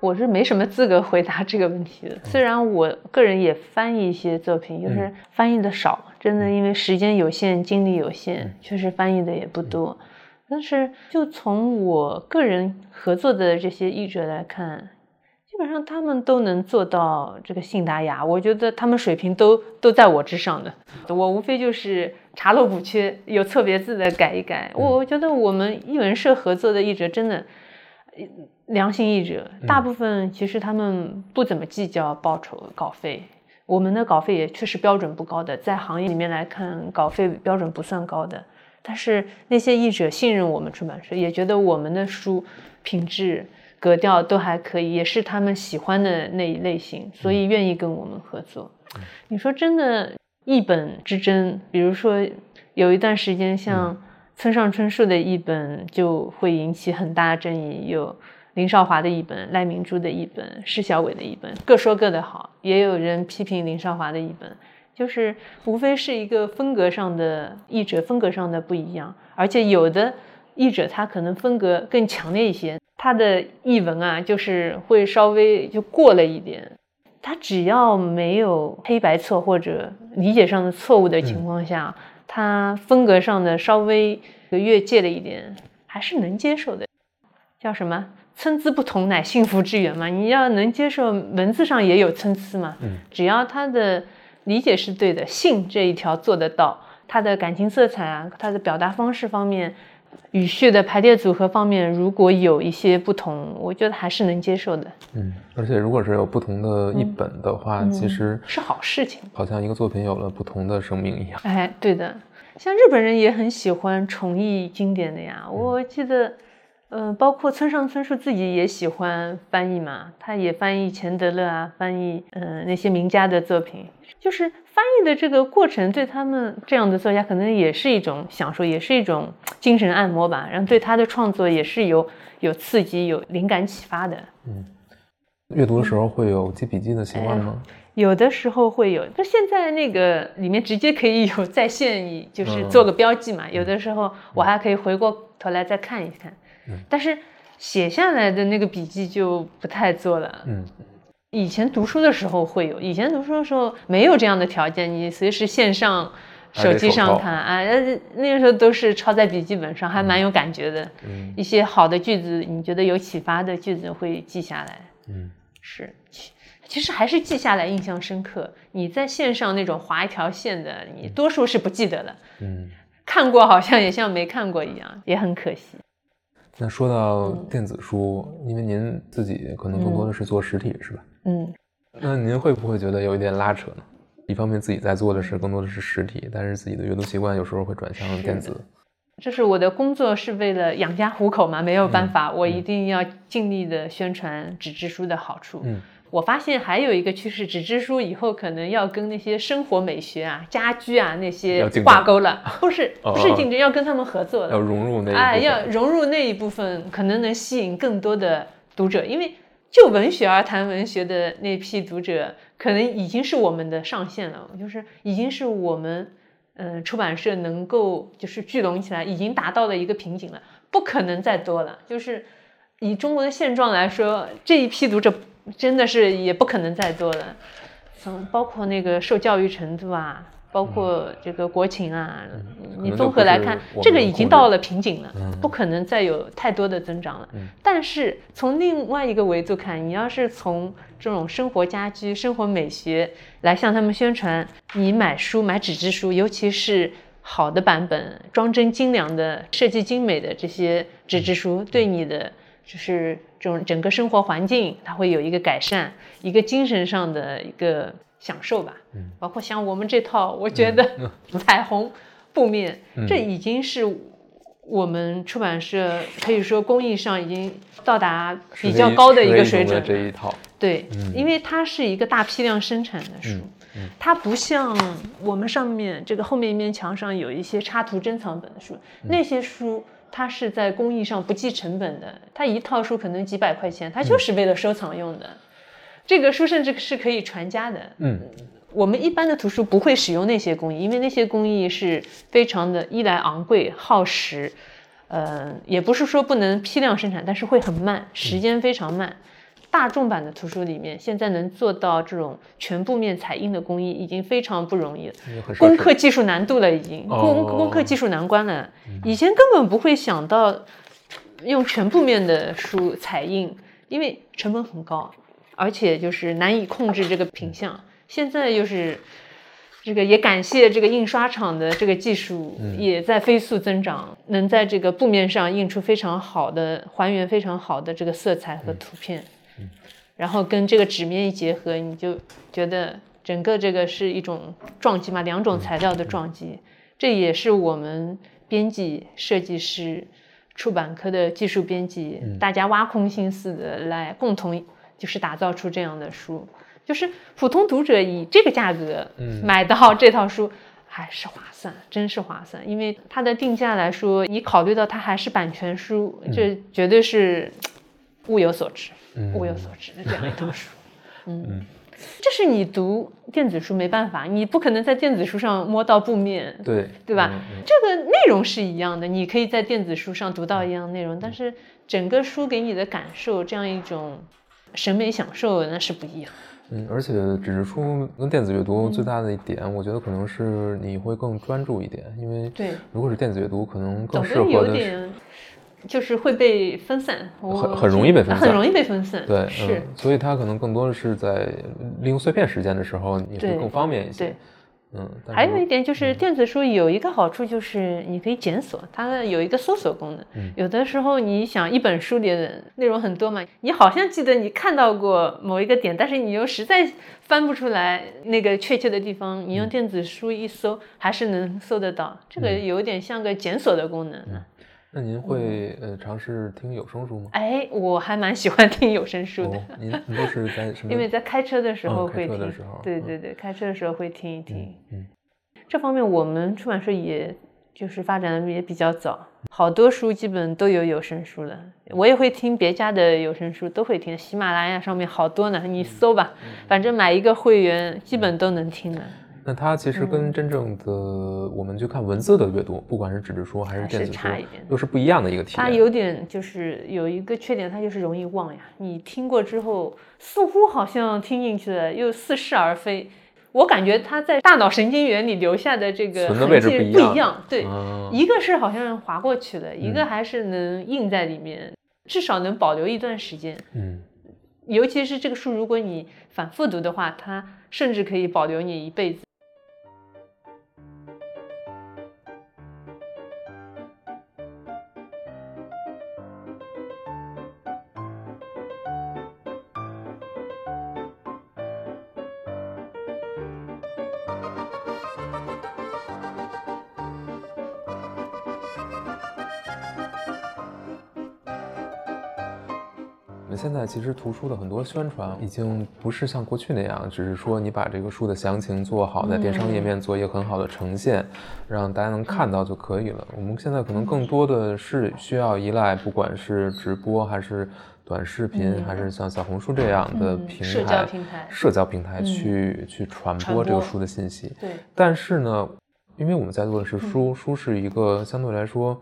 我是没什么资格回答这个问题的。虽然我个人也翻译一些作品，就是翻译的少，真的因为时间有限、精力有限，确实翻译的也不多。但是，就从我个人合作的这些译者来看，基本上他们都能做到这个信达雅。我觉得他们水平都都在我之上的。我无非就是查漏补缺，有错别字的改一改。我我觉得我们译文社合作的译者真的良心译者，大部分其实他们不怎么计较报酬稿费。我们的稿费也确实标准不高的，在行业里面来看，稿费标准不算高的。但是那些译者信任我们出版社，也觉得我们的书品质、格调都还可以，也是他们喜欢的那一类型，所以愿意跟我们合作。你说真的，译本之争，比如说有一段时间，像村上春树的译本就会引起很大争议，有林少华的译本、赖明珠的译本、施小伟的译本，各说各的好，也有人批评林少华的译本。就是无非是一个风格上的译者风格上的不一样，而且有的译者他可能风格更强烈一些，他的译文啊就是会稍微就过了一点，他只要没有黑白错或者理解上的错误的情况下，他风格上的稍微越界了一点，还是能接受的。叫什么参差不同乃幸福之源嘛？你要能接受文字上也有参差嘛？嗯，只要他的。理解是对的，性这一条做得到，他的感情色彩啊，他的表达方式方面。语序的排列组合方面，如果有一些不同，我觉得还是能接受的。嗯，而且如果是有不同的译本的话，其实是好事情，好像一个作品有了不同的生命一样。哎，对的，像日本人也很喜欢重译经典的呀。我记得，嗯，包括村上春树自己也喜欢翻译嘛，他也翻译钱德勒啊，翻译嗯那些名家的作品，就是。翻译的这个过程对他们这样的作家可能也是一种享受，也是一种精神按摩吧。然后对他的创作也是有有刺激、有灵感启发的。嗯，阅读的时候会有记笔记的习惯吗？有的时候会有，就现在那个里面直接可以有在线，就是做个标记嘛。有的时候我还可以回过头来再看一看。嗯，但是写下来的那个笔记就不太做了。嗯。以前读书的时候会有，以前读书的时候没有这样的条件，你随时线上手机上看啊，那个时候都是抄在笔记本上，还蛮有感觉的。嗯，一些好的句子，你觉得有启发的句子会记下来。嗯，是，其实还是记下来印象深刻。你在线上那种划一条线的，你多数是不记得的。嗯，看过好像也像没看过一样，也很可惜。那说到电子书，因为您自己可能更多的是做实体，是吧？嗯，那您会不会觉得有一点拉扯呢？一方面自己在做的是更多的是实体，但是自己的阅读习惯有时候会转向电子。就是我的工作，是为了养家糊口嘛，没有办法，我一定要尽力的宣传纸质书的好处。嗯。我发现还有一个趋势，纸质书以后可能要跟那些生活美学啊、家居啊那些挂钩了，(laughs) 不是不是竞争，要跟他们合作，要融入那哎，要融入那一部分，可能能吸引更多的读者，因为就文学而谈文学的那批读者，可能已经是我们的上限了，就是已经是我们嗯出版社能够就是聚拢起来，已经达到了一个瓶颈了，不可能再多了。就是以中国的现状来说，这一批读者。真的是也不可能再多了，从包括那个受教育程度啊，包括这个国情啊，你综合来看，这个已经到了瓶颈了，不可能再有太多的增长了。但是从另外一个维度看，你要是从这种生活家居、生活美学来向他们宣传，你买书买纸质书，尤其是好的版本、装帧精良的、设计精美的这些纸质书，对你的。就是这种整个生活环境，它会有一个改善，一个精神上的一个享受吧。嗯，包括像我们这套，我觉得 (laughs) 彩虹布面，这已经是我们出版社可以说工艺上已经到达比较高的一个水准。这一套，对，因为它是一个大批量生产的书，它不像我们上面这个后面一面墙上有一些插图珍藏本的书，那些书。它是在工艺上不计成本的，它一套书可能几百块钱，它就是为了收藏用的。这个书甚至是可以传家的。嗯，我们一般的图书不会使用那些工艺，因为那些工艺是非常的一来昂贵耗时，呃，也不是说不能批量生产，但是会很慢，时间非常慢。大众版的图书里面，现在能做到这种全部面彩印的工艺，已经非常不容易了，攻克技术难度了，已经攻攻克技术难关了。以前根本不会想到用全部面的书彩印，因为成本很高，而且就是难以控制这个品相。现在就是这个，也感谢这个印刷厂的这个技术也在飞速增长，能在这个布面上印出非常好的还原，非常好的这个色彩和图片。然后跟这个纸面一结合，你就觉得整个这个是一种撞击嘛，两种材料的撞击。这也是我们编辑、设计师、出版科的技术编辑，大家挖空心思的来共同就是打造出这样的书。就是普通读者以这个价格买到这套书还是划算，真是划算。因为它的定价来说，你考虑到它还是版权书，这绝对是物有所值。物有所值的这样一套书，(laughs) 嗯，这是你读电子书没办法，你不可能在电子书上摸到布面，对对吧？这个内容是一样的，你可以在电子书上读到一样内容，但是整个书给你的感受，这样一种审美享受那是不一样。嗯，而且纸质书跟电子阅读最大的一点，我觉得可能是你会更专注一点，因为对，如果是电子阅读，可能更适合的。就是会被分散，很很容易被分散，很容易被分散。对，是，所以它可能更多的是在利用碎片时间的时候，你会更方便一些。对。嗯，还有一点就是电子书有一个好处就是你可以检索，它有一个搜索功能。嗯，有的时候你想一本书里的内容很多嘛，你好像记得你看到过某一个点，但是你又实在翻不出来那个确切的地方，你用电子书一搜还是能搜得到。这个有点像个检索的功能。那您会呃尝试听有声书吗？哎，我还蛮喜欢听有声书的。您您都是在什么？(laughs) 因为在开车的时候会听。对对对，开车的时候会听一听。嗯，这方面我们出版社也就是发展的也比较早，好多书基本都有有声书了。我也会听别家的有声书，都会听。喜马拉雅上面好多呢，你搜吧，反正买一个会员，基本都能听的。那它其实跟真正的我们去看文字的阅读，不管是纸质书还是电子书，又是不一样的一个体验。它有点就是有一个缺点，它就是容易忘呀。你听过之后，似乎好像听进去了，又似是而非。我感觉它在大脑神经元里留下的这个痕迹不一样。对，一个是好像划过去了，一个还是能印在里面，至少能保留一段时间。嗯，尤其是这个书，如果你反复读的话，它甚至可以保留你一辈子。在其实图书的很多宣传已经不是像过去那样，只是说你把这个书的详情做好，在电商页面做一个很好的呈现，让大家能看到就可以了。我们现在可能更多的是需要依赖，不管是直播还是短视频，还是像小红书这样的平台，社交平台，社交平台去去传播这个书的信息。对。但是呢，因为我们在做的是书，书是一个相对来说。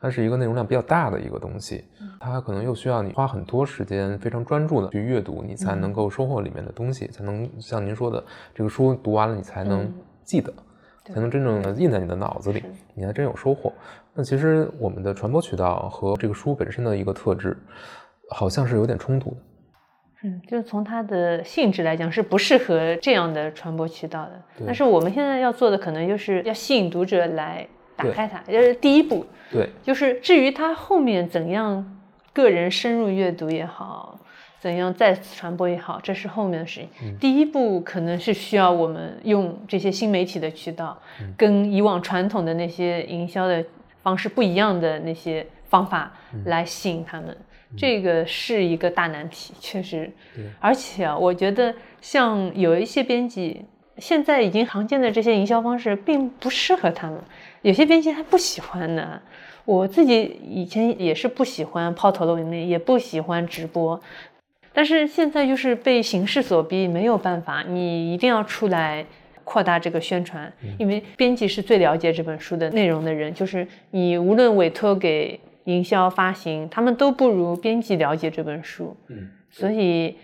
它是一个内容量比较大的一个东西，它可能又需要你花很多时间，非常专注的去阅读，你才能够收获里面的东西，才能像您说的，这个书读完了你才能记得，才能真正的印在你的脑子里，你还真有收获。那其实我们的传播渠道和这个书本身的一个特质，好像是有点冲突的。嗯，就是从它的性质来讲，是不适合这样的传播渠道的。但是我们现在要做的，可能就是要吸引读者来。打开它，这是第一步。对，就是至于它后面怎样个人深入阅读也好，怎样再次传播也好，这是后面的事情。第一步可能是需要我们用这些新媒体的渠道，跟以往传统的那些营销的方式不一样的那些方法来吸引他们。这个是一个大难题，确实。而且啊，我觉得像有一些编辑，现在已经常见的这些营销方式并不适合他们。有些编辑他不喜欢的，我自己以前也是不喜欢抛头露面，也不喜欢直播，但是现在就是被形势所逼，没有办法，你一定要出来扩大这个宣传，因为编辑是最了解这本书的内容的人，就是你无论委托给营销发行，他们都不如编辑了解这本书，嗯，所以。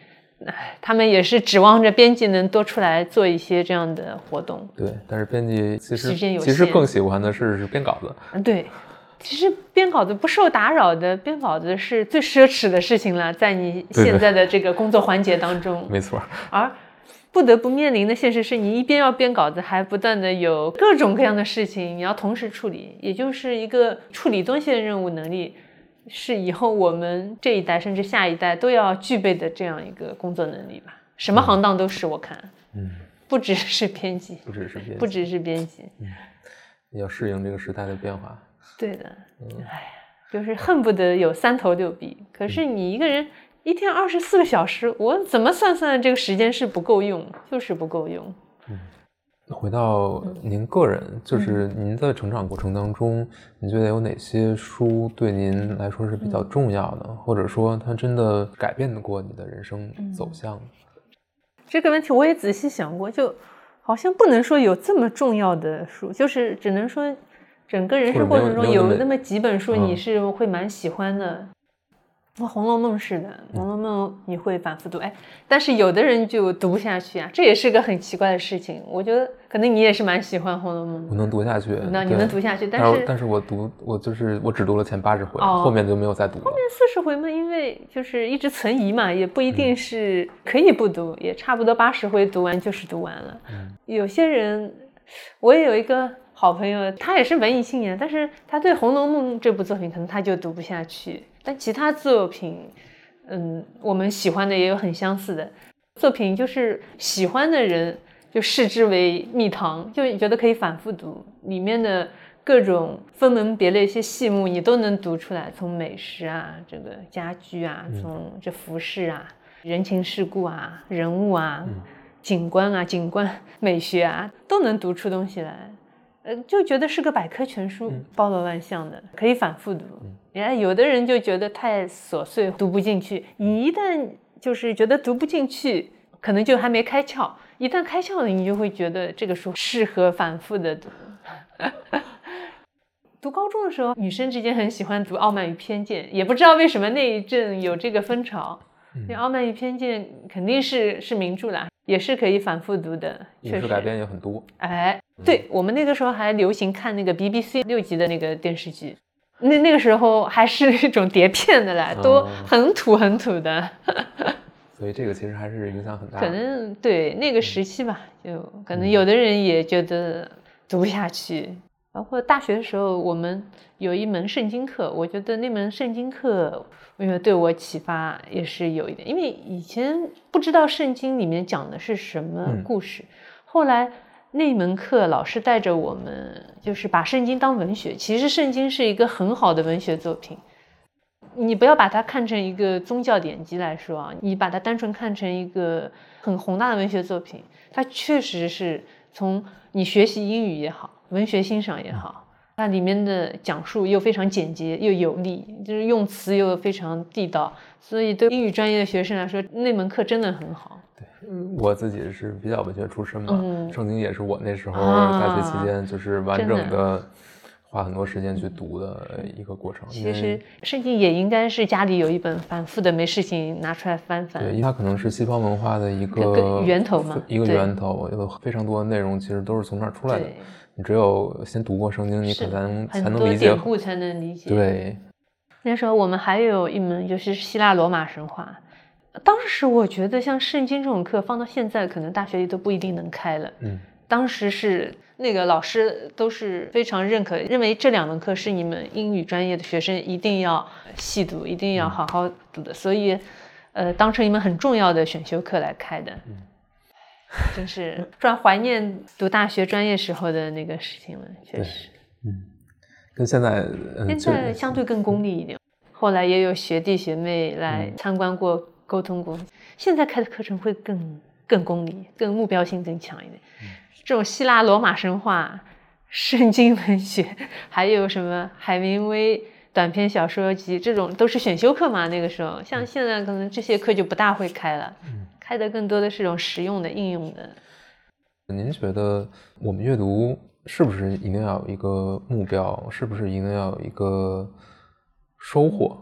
唉，他们也是指望着编辑能多出来做一些这样的活动。对，但是编辑其实其实更喜欢的是是编稿子。嗯，对，其实编稿子不受打扰的编稿子是最奢侈的事情了，在你现在的这个工作环节当中。(laughs) 没错。而不得不面临的现实是你一边要编稿子，还不断的有各种各样的事情你要同时处理，也就是一个处理东西的任务能力。是以后我们这一代甚至下一代都要具备的这样一个工作能力吧？什么行当都是，我看，嗯，不只是编辑，不只是编，不只是编辑，嗯，要适应这个时代的变化。对的，哎呀，就是恨不得有三头六臂，可是你一个人一天二十四个小时，我怎么算算这个时间是不够用，就是不够用。回到您个人，就是您在成长过程当中，你觉得有哪些书对您来说是比较重要的，或者说它真的改变过你的人生走向？这个问题我也仔细想过，就好像不能说有这么重要的书，就是只能说整个人生过程中有那么几本书你是会蛮喜欢的。《红楼梦》是的，《红楼梦》你会反复读，哎，但是有的人就读不下去啊，这也是个很奇怪的事情。我觉得可能你也是蛮喜欢《红楼梦》，我能读下去，那你能读下去，但是但是我读我就是我只读了前八十回，后面就没有再读。后面四十回嘛，因为就是一直存疑嘛，也不一定是可以不读，也差不多八十回读完就是读完了。有些人，我也有一个好朋友，他也是文艺青年，但是他对《红楼梦》这部作品可能他就读不下去。但其他作品，嗯，我们喜欢的也有很相似的作品，就是喜欢的人就视之为蜜糖，就觉得可以反复读，里面的各种分门别类一些细目你都能读出来，从美食啊，这个家居啊，从这服饰啊，人情世故啊，人物啊，景观啊，景观美学啊，都能读出东西来。呃，就觉得是个百科全书，包罗万象的，可以反复读。哎，有的人就觉得太琐碎，读不进去。你一旦就是觉得读不进去，可能就还没开窍。一旦开窍了，你就会觉得这个书适合反复的读。(laughs) 读高中的时候，女生之间很喜欢读《傲慢与偏见》，也不知道为什么那一阵有这个风潮。《那傲慢与偏见》肯定是是名著啦。也是可以反复读的，影视改编也很多。哎，对我们那个时候还流行看那个 BBC 六集的那个电视剧，那那个时候还是一种碟片的啦，都很土很土的。(laughs) 所以这个其实还是影响很大。可能对那个时期吧，就可能有的人也觉得读不下去。包括大学的时候，我们有一门圣经课，我觉得那门圣经课，因为对我启发也是有一点，因为以前不知道圣经里面讲的是什么故事，后来那门课老师带着我们，就是把圣经当文学，其实圣经是一个很好的文学作品，你不要把它看成一个宗教典籍来说啊，你把它单纯看成一个很宏大的文学作品，它确实是从你学习英语也好。文学欣赏也好，它里面的讲述又非常简洁又有力，就是用词又非常地道，所以对英语专业的学生来说，那门课真的很好。对，我自己是比较文学出身嘛，圣经也是我那时候大学期间就是完整的花很多时间去读的一个过程。其实圣经也应该是家里有一本反复的，没事情拿出来翻翻。对，因为它可能是西方文化的一个源头嘛，一个源头，有非常多的内容其实都是从那儿出来的。你只有先读过圣经，你可能才能理解。典故才能理解。对。那时候我们还有一门就是希腊罗马神话，当时我觉得像圣经这种课放到现在，可能大学里都不一定能开了。嗯。当时是那个老师都是非常认可，认为这两门课是你们英语专业的学生一定要细读，一定要好好读的，所以，呃，当成一门很重要的选修课来开的。嗯。(laughs) 真是突然怀念读大学专业时候的那个事情了，确实。嗯，跟现在现在相对更功利一点。后来也有学弟学妹来参观过、沟通过。现在开的课程会更更功利，更目标性更强一点。这种希腊罗马神话、圣经文学，还有什么海明威短篇小说集，这种都是选修课嘛？那个时候，像现在可能这些课就不大会开了。嗯。开的更多的是一种实用的应用的。您觉得我们阅读是不是一定要有一个目标？是不是一定要有一个收获？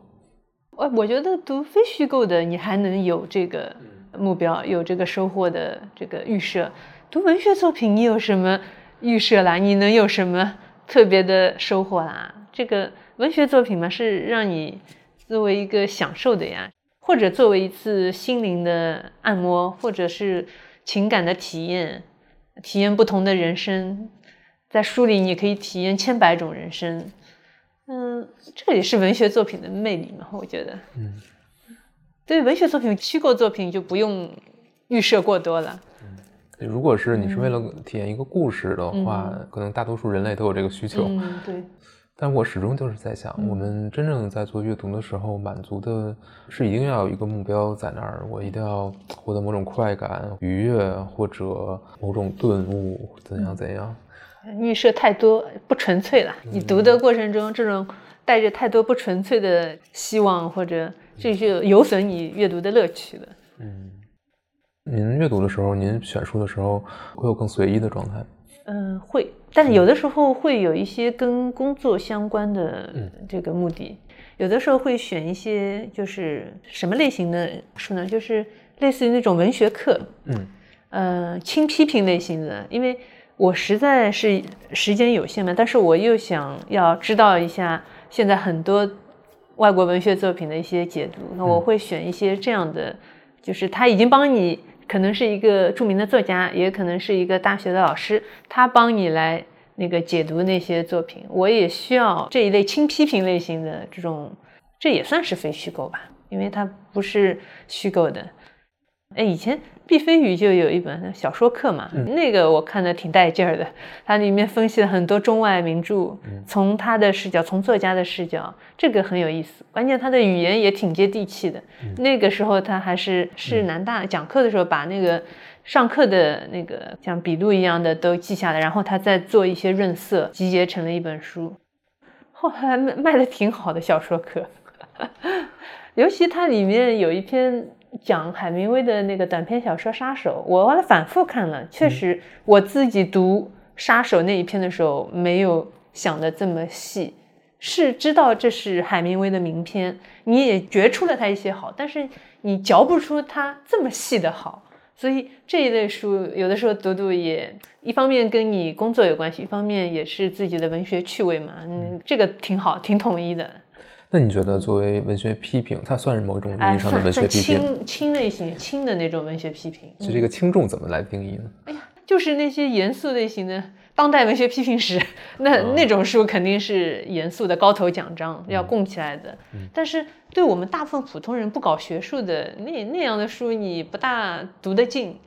我我觉得读非虚构的，你还能有这个目标，有这个收获的这个预设。读文学作品，你有什么预设啦？你能有什么特别的收获啦？这个文学作品嘛，是让你作为一个享受的呀。或者作为一次心灵的按摩，或者是情感的体验，体验不同的人生，在书里你可以体验千百种人生，嗯，这也是文学作品的魅力嘛，我觉得。嗯。对文学作品、虚构作品就不用预设过多了。嗯。如果是你是为了体验一个故事的话，可能大多数人类都有这个需求。嗯，对。但我始终就是在想，我们真正在做阅读的时候，满足的是一定要有一个目标在那儿，我一定要获得某种快感、愉悦或者某种顿悟，怎样怎样？预设太多不纯粹了。你读的过程中，这种带着太多不纯粹的希望，或者这就有损你阅读的乐趣的。嗯，您阅读的时候，您选书的时候，会有更随意的状态？嗯，会。但是有的时候会有一些跟工作相关的这个目的，有的时候会选一些就是什么类型的书呢？就是类似于那种文学课，嗯，呃，轻批评类型的，因为我实在是时间有限嘛，但是我又想要知道一下现在很多外国文学作品的一些解读，那我会选一些这样的，就是他已经帮你，可能是一个著名的作家，也可能是一个大学的老师，他帮你来。那个解读那些作品，我也需要这一类轻批评类型的这种，这也算是非虚构吧，因为它不是虚构的。哎，以前毕飞宇就有一本小说课嘛，那个我看的挺带劲儿的，它里面分析了很多中外名著，从他的视角，从作家的视角，这个很有意思。关键他的语言也挺接地气的。那个时候他还是是南大讲课的时候，把那个。上课的那个像笔录一样的都记下来，然后他再做一些润色，集结成了一本书。后来卖卖的挺好的小说课，(laughs) 尤其它里面有一篇讲海明威的那个短篇小说《杀手》，我后来反复看了，确实我自己读《杀手》那一篇的时候没有想的这么细，是知道这是海明威的名篇，你也觉出了他一些好，但是你嚼不出他这么细的好。所以这一类书有的时候读读也，一方面跟你工作有关系，一方面也是自己的文学趣味嘛。嗯，这个挺好，挺统一的。那你觉得作为文学批评，它算是某种意义上的文学批评？轻轻类型、轻的那种文学批评。就这个轻重怎么来定义呢？哎呀，就是那些严肃类型的。当代文学批评史，那那种书肯定是严肃的高头奖章要供起来的。但是对我们大部分普通人不搞学术的那那样的书，你不大读得进。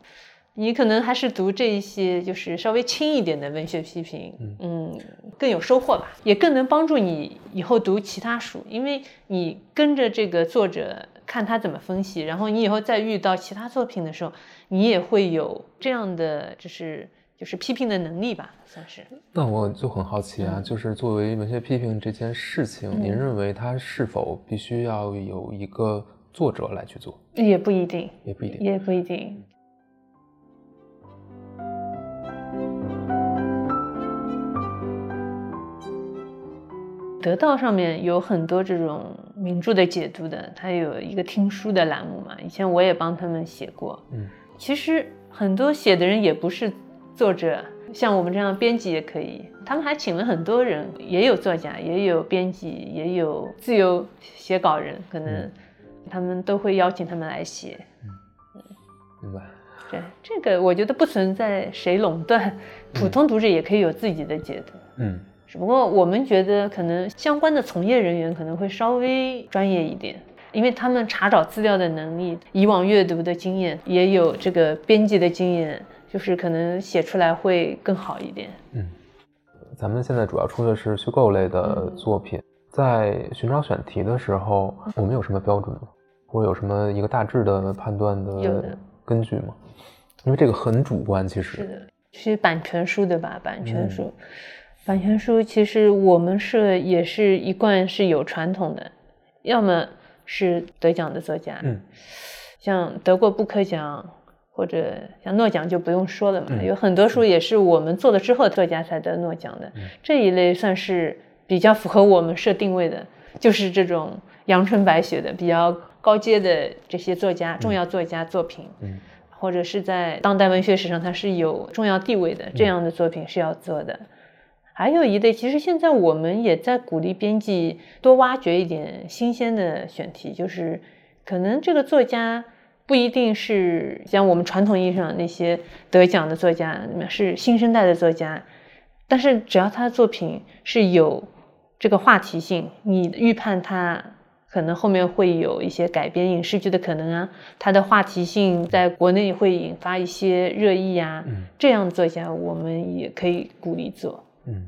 你可能还是读这一些，就是稍微轻一点的文学批评，嗯，更有收获吧，也更能帮助你以后读其他书，因为你跟着这个作者看他怎么分析，然后你以后再遇到其他作品的时候，你也会有这样的就是。就是批评的能力吧，算是。那我就很好奇啊，就是作为文学批评这件事情，您认为它是否必须要有一个作者来去做？也不一定，也不一定，也不一定。得到上面有很多这种名著的解读的，它有一个听书的栏目嘛。以前我也帮他们写过。嗯，其实很多写的人也不是。作者像我们这样编辑也可以，他们还请了很多人，也有作家，也有编辑，也有自由写稿人，可能他们都会邀请他们来写。嗯，明白。对，这个我觉得不存在谁垄断，普通读者也可以有自己的解读。嗯，只不过我们觉得可能相关的从业人员可能会稍微专业一点，因为他们查找资料的能力、以往阅读的经验，也有这个编辑的经验。就是可能写出来会更好一点。嗯，咱们现在主要出的是虚构类的作品，在寻找选题的时候，我们有什么标准吗？或者有什么一个大致的判断的根据吗？因为这个很主观，其实。是的，是版权书对吧？版权书，版权书其实我们是也是一贯是有传统的，要么是得奖的作家，嗯，像得过布克奖。或者像诺奖就不用说了嘛，有很多书也是我们做了之后作家才得诺奖的，这一类算是比较符合我们设定位的，就是这种阳春白雪的比较高阶的这些作家、重要作家作品，嗯。或者是在当代文学史上它是有重要地位的这样的作品是要做的。还有一类，其实现在我们也在鼓励编辑多挖掘一点新鲜的选题，就是可能这个作家。不一定是像我们传统意义上那些得奖的作家，是新生代的作家，但是只要他的作品是有这个话题性，你预判他可能后面会有一些改编影视剧的可能啊，他的话题性在国内会引发一些热议啊，这样作家我们也可以鼓励做。嗯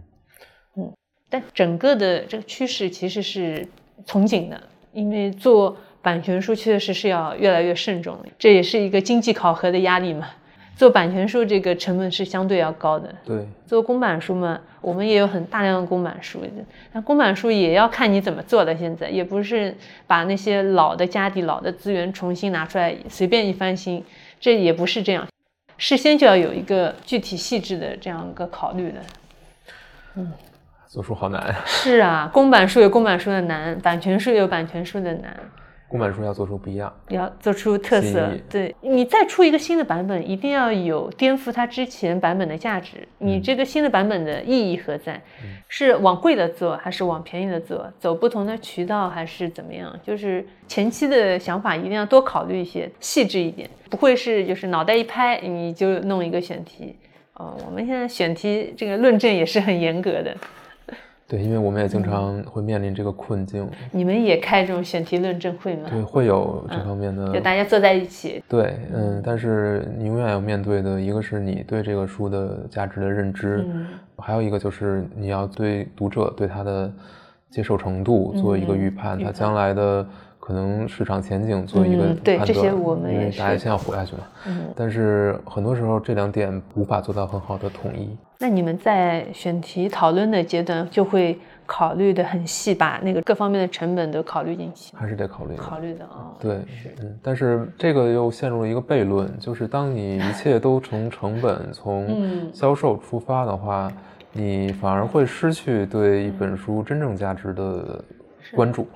嗯，但整个的这个趋势其实是从紧的，因为做。版权书确实是要越来越慎重，这也是一个经济考核的压力嘛。做版权书这个成本是相对要高的。对，做公版书嘛，我们也有很大量的公版书，那公版书也要看你怎么做的。现在也不是把那些老的家底、老的资源重新拿出来随便一翻新，这也不是这样，事先就要有一个具体细致的这样一个考虑的。嗯。做书好难，是啊，公版书有公版书的难，版权书有版权书的难。公版书要做出不一样，要做出特色。对你再出一个新的版本，一定要有颠覆它之前版本的价值。你这个新的版本的意义何在？是往贵的做，还是往便宜的做？走不同的渠道，还是怎么样？就是前期的想法一定要多考虑一些，细致一点，不会是就是脑袋一拍你就弄一个选题。哦，我们现在选题这个论证也是很严格的。(laughs) 对，因为我们也经常会面临这个困境。你们也开这种选题论证会吗？对，会有这方面的，就大家坐在一起。对，嗯，但是你永远要面对的一个是你对这个书的价值的认知，还有一个就是你要对读者对他的接受程度做一个预判，他将来的。可能市场前景做一个判断，因为大家先要活下去嘛。嗯，但是很多时候这两点无法做到很好的统一。那你们在选题讨论的阶段就会考虑的很细，把那个各方面的成本都考虑进去。还是得考虑考虑的啊。对，嗯，但是这个又陷入了一个悖论，就是当你一切都从成本、从销售出发的话，你反而会失去对一本书真正价值的关注。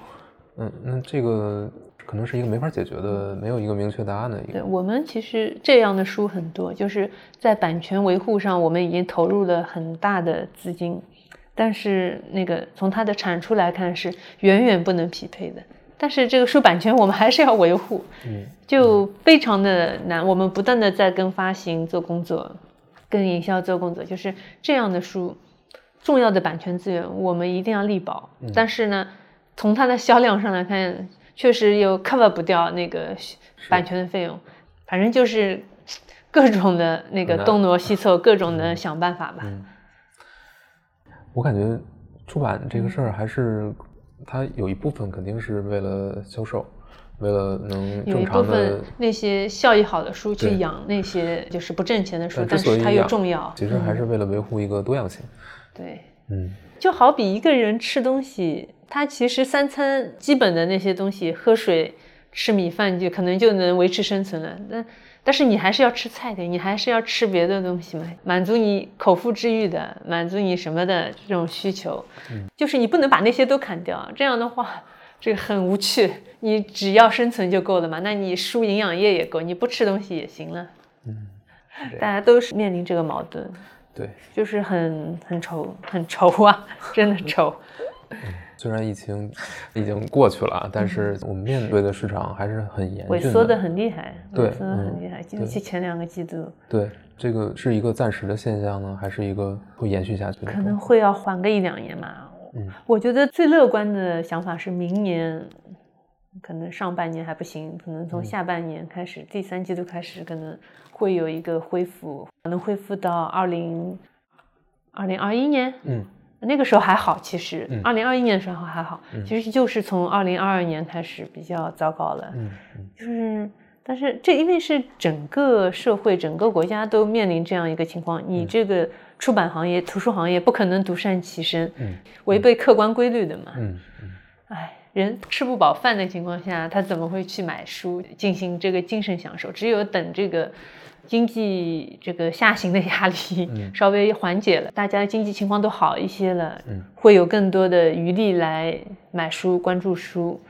嗯，那这个可能是一个没法解决的，没有一个明确答案的一个。对我们其实这样的书很多，就是在版权维护上，我们已经投入了很大的资金，但是那个从它的产出来看是远远不能匹配的。但是这个书版权我们还是要维护，嗯，就非常的难。我们不断的在跟发行做工作，跟营销做工作，就是这样的书，重要的版权资源我们一定要力保。但是呢。从它的销量上来看，确实又 cover 不掉那个版权的费用，反正就是各种的那个东挪西凑，各种的想办法吧。我感觉出版这个事儿还是它有一部分肯定是为了销售，为了能有一部分那些效益好的书去养那些就是不挣钱的书，但是它又重要。其实还是为了维护一个多样性。对，嗯，就好比一个人吃东西。他其实三餐基本的那些东西，喝水、吃米饭就可能就能维持生存了。但但是你还是要吃菜的，你还是要吃别的东西嘛，满足你口腹之欲的，满足你什么的这种需求。嗯，就是你不能把那些都砍掉，这样的话这个很无趣。你只要生存就够了嘛？那你输营养液也够，你不吃东西也行了。嗯，大家都是面临这个矛盾。对，就是很很愁，很愁啊，(laughs) 真的愁。虽然疫情已经过去了，但是我们面对的市场还是很严峻，萎缩的很厉害，对，萎缩的很厉害。尤其前两个季度，对，这个是一个暂时的现象呢，还是一个会延续下去的？可能会要缓个一两年吧。嗯，我觉得最乐观的想法是明年，可能上半年还不行，可能从下半年开始，第三季度开始，可能会有一个恢复，可能恢复到二零二零二一年。嗯。那个时候还好，其实二零二一年的时候还好，其实就是从二零二二年开始比较糟糕了。嗯，就是，但是这因为是整个社会、整个国家都面临这样一个情况，你这个出版行业、图书行业不可能独善其身，违背客观规律的嘛。嗯嗯，哎，人吃不饱饭的情况下，他怎么会去买书进行这个精神享受？只有等这个。经济这个下行的压力 (laughs) 稍微缓解了，大家经济情况都好一些了，会有更多的余力来买书、关注书。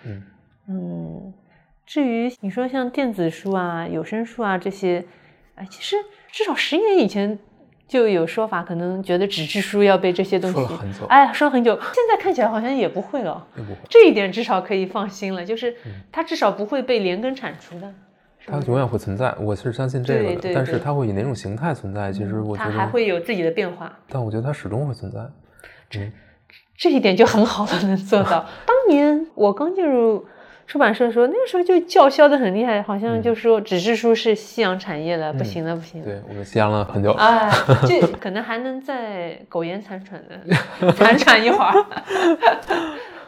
嗯，至于你说像电子书啊、有声书啊这些，哎，其实至少十年以前就有说法，可能觉得纸质书要被这些东西说了很久，哎，说很久，现在看起来好像也不会了，这一点至少可以放心了，就是它至少不会被连根铲除的。它永远会存在，我是相信这个的。但是它会以哪种形态存在？其实我觉得它还会有自己的变化。但我觉得它始终会存在。这这一点就很好的能做到。(laughs) 当年我刚进入出版社的时候，那个时候就叫嚣的很厉害，好像就说纸质书是夕阳产业了，不行了，不行了。对我们夕阳了很久。哎，这可能还能再苟延残喘的 (laughs) 残喘一会儿。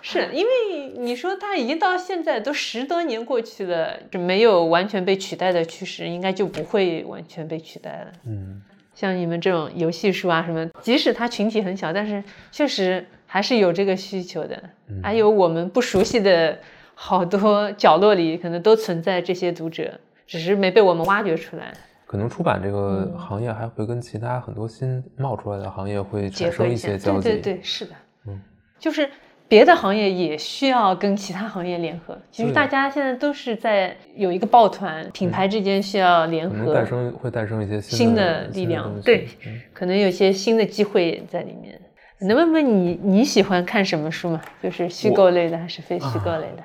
是因为你说它已经到现在都十多年过去了，就没有完全被取代的趋势，应该就不会完全被取代了。嗯，像你们这种游戏书啊什么，即使它群体很小，但是确实还是有这个需求的。还有我们不熟悉的好多角落里，可能都存在这些读者，只是没被我们挖掘出来。可能出版这个行业还会跟其他很多新冒出来的行业会产生一些交集。对对对，是的。嗯就是别的行业也需要跟其他行业联合。其实大家现在都是在有一个抱团，品牌之间需要联合，可能诞生会诞生一些新新的的力量对嗯可能有些新的机会在里面。能问问你你喜欢看什么书吗？就是虚构类的还是非虚构类的？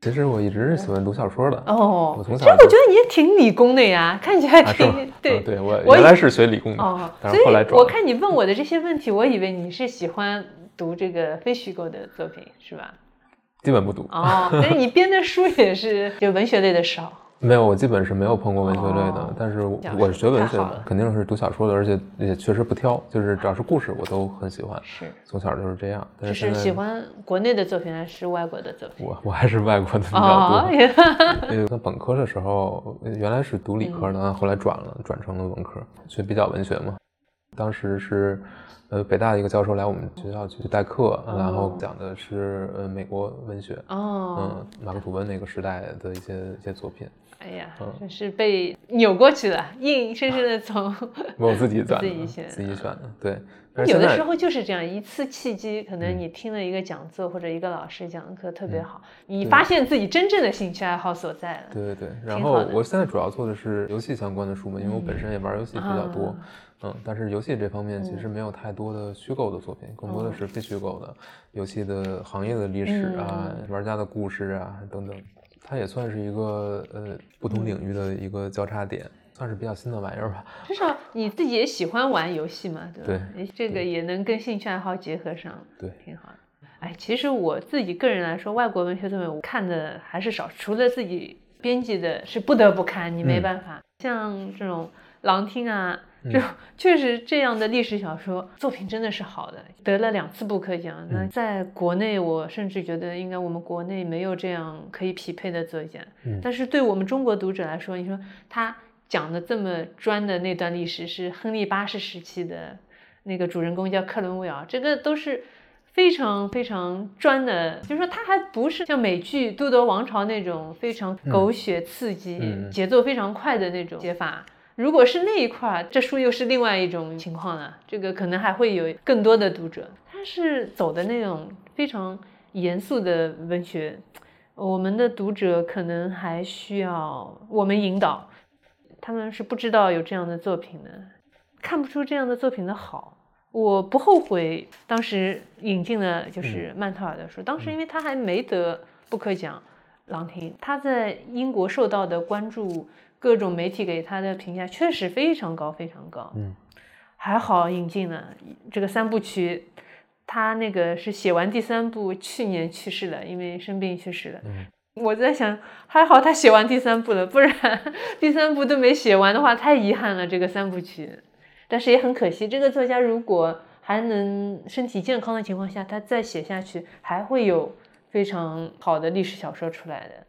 其实我一直是喜欢读小说的。哦我，从其小就实我觉得你也挺理工的呀，看起来挺、？对嗯对我我以原来是学理工的，哦，后来转。我看你问我的这些问题，我以为你是喜欢读这个非虚构的作品，是吧？基本不读，哦，但是你编的书也是 (laughs) 就文学类的少。没有，我基本是没有碰过文学类的。哦但是我是学文学的肯定是读小说的，而且也确实不挑，就是只要是故事我都很喜欢。是，从小就是这样，但是现在是喜欢国内的作品还是外国的作品？我我还是外国的比较哦多。(laughs) 也 (laughs) 因为在本科的时候，原来是读理科的，后来转了，转成了文科，学比较文学嘛。当时是，呃，北大的一个教授来我们学校去代课，然后讲的是呃美国文学，哦，嗯，马克吐温那个时代的一些一些作品，哎呀嗯，真是被扭过去了，硬生生的从我自己转的，自己选自己选的，对。有的时候就是这样一次契机，可能嗯你听了一个讲座或者一个老师讲的课特别嗯好，你发现自己真正的兴趣爱好所在了。对对对，然后我现在主要做的是游戏相关的书嘛，因为我本身也玩游戏比较多，啊嗯，但是游戏这方面其嗯实没有太多的虚构的作品，更多的哦是非虚构的游戏的行业的历史啊、嗯玩家的故事啊等等，它也算是一个呃不同领域的一个交叉点，算是比较新的玩意儿吧。至少你自己也喜欢玩游戏嘛，对吧？对哎这个也能跟兴趣爱好结合上，对挺好的。哎，其实我自己个人来说，外国文学作品我看的还是少，除了自己编辑的是不得不看，你没嗯办法。像这种狼厅啊，嗯这种确实这样的历史小说作品真的是好的，得了两次布克奖。那嗯在国内，我甚至觉得应该我们国内没有这样可以匹配的作家。嗯但是对我们中国读者来说，你说他讲的这么专的那段历史是亨利八世时期的那个主人公叫克伦威尔，这个都是非常非常专的，就是说他还不是像美剧《都铎王朝》那种非常狗血刺激、嗯节奏非常快的那种写法。如果是那一块儿，这书又是另外一种情况了。这个可能还会有更多的读者。他是走的那种非常严肃的文学，我们的读者可能还需要我们引导，他们是不知道有这样的作品的，看不出这样的作品的好。我不后悔当时引进了就是曼特尔的书，当时因为他还没得布克奖，郎廷他在英国受到的关注，各种媒体给他的评价确实非常高，非常高。嗯，还好引进了这个三部曲。他那个是写完第三部，去年去世了，因为生病去世了。嗯 (laughs) 我在想，还好他写完第三部了，不然 (laughs) 第三部都没写完的话，太遗憾了这个三部曲。但是也很可惜，这个作家如果还能身体健康的情况下，他再写下去，还会有非常好的历史小说出来的。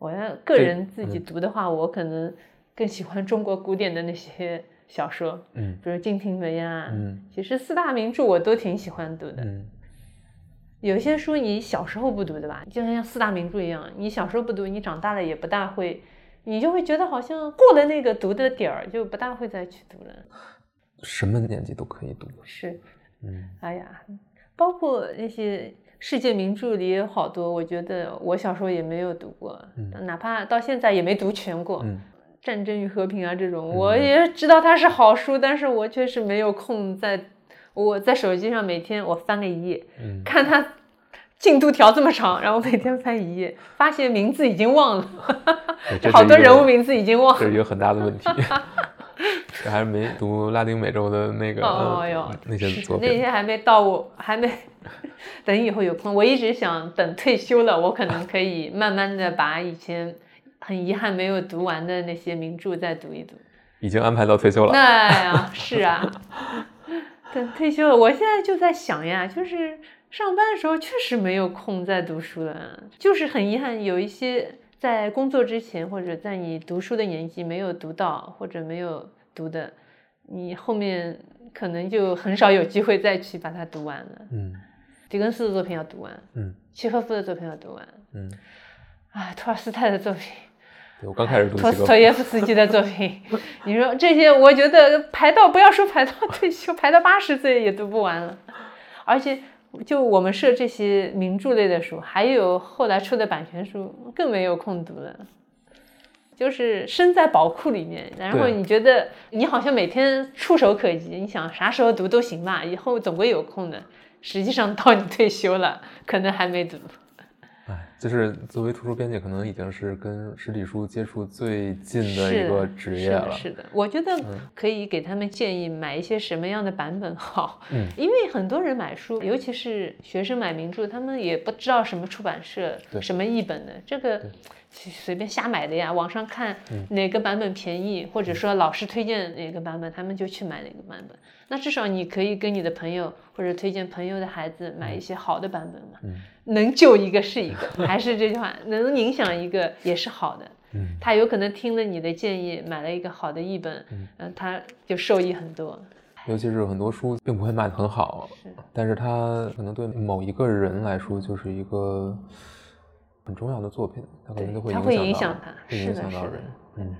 我要个人自己读的话，我可能更喜欢中国古典的那些小说，嗯比如《金瓶梅》啊，嗯其实四大名著我都挺喜欢读的。嗯有一些书你小时候不读的吧，就像四大名著一样，你小时候不读，你长大了也不大会，你就会觉得好像过了那个读的点儿，就不大会再去读了。什么年纪都可以读。是，嗯哎呀，包括那些世界名著里有好多，我觉得我小时候也没有读过，嗯哪怕到现在也没读全过。嗯战争与和平啊，这种我也知道它是好书，但是我确实没有空在我在手机上每天我翻个一页，嗯，看它进度条这么长，然后每天翻一页，发现名字已经忘了，好多人物名字已经忘了。这是一个很大的问题。(laughs) 这还是没读拉丁美洲的那个哦哟嗯，那些作品。那些还没到我，还没 (laughs) 等以后有空。我一直想等退休了，我可能可以慢慢的把以前很遗憾没有读完的那些名著再读一读。已经安排到退休了。那呀，是啊，等退休了，我现在就在想呀，就是上班的时候确实没有空再读书了，就是很遗憾，有一些在工作之前或者在你读书的年纪没有读到或者没有读的，你后面可能就很少有机会再去把它读完了。嗯狄更斯的作品要读完，嗯契诃夫的作品要读完，嗯，啊，托尔斯泰的作品。(laughs) 对我刚开始读托斯托耶夫斯基的作品，(laughs) 你说这些，我觉得排到不要说排到退休，排到八十岁也读不完了。而且就我们社这些名著类的书，还有后来出的版权书，更没有空读了。就是身在宝库里面，然后你觉得你好像每天触手可及，你想啥时候读都行吧，以后总归有空的。实际上到你退休了，可能还没读。哎，就是作为图书编辑，可能已经是跟实体书接触最近的一个职业是的了。是的，我觉得嗯可以给他们建议买一些什么样的版本好，嗯因为很多人买书，尤其是学生买名著，他们也不知道什么出版社、什么译本的，这个随便瞎买的呀。网上看嗯哪个版本便宜，或者说老师推荐哪个版本，他们就去买哪个版本。那至少你可以跟你的朋友或者推荐朋友的孩子买一些好的版本嘛，嗯能救一个是一个，还是这句话，能影响一个也是好的。嗯，他有可能听了你的建议，买了一个好的译本，嗯、他就受益很多。尤其是很多书并不会卖得很好，是但是它可能对某一个人来说就是一个很重要的作品，它可能就会影影响他，会影响到人。。嗯，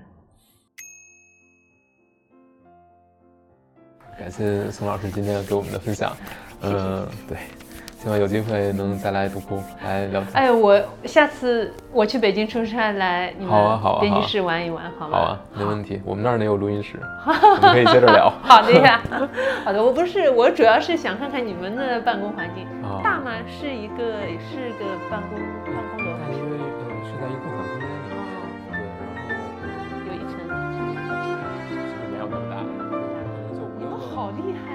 感谢宋老师今天给我们的分享。嗯，对，希望有机会能再来读库来聊。哎，我下次我去北京出差来你好啊好啊们编辑室玩一玩，好吗？好啊，没问题。我们那儿也有录音室，(laughs) 我们可以接着聊。好的呀，好的。我不是，我主要是想看看你们的办公环境，啊大吗？是一个是个办公好厉害！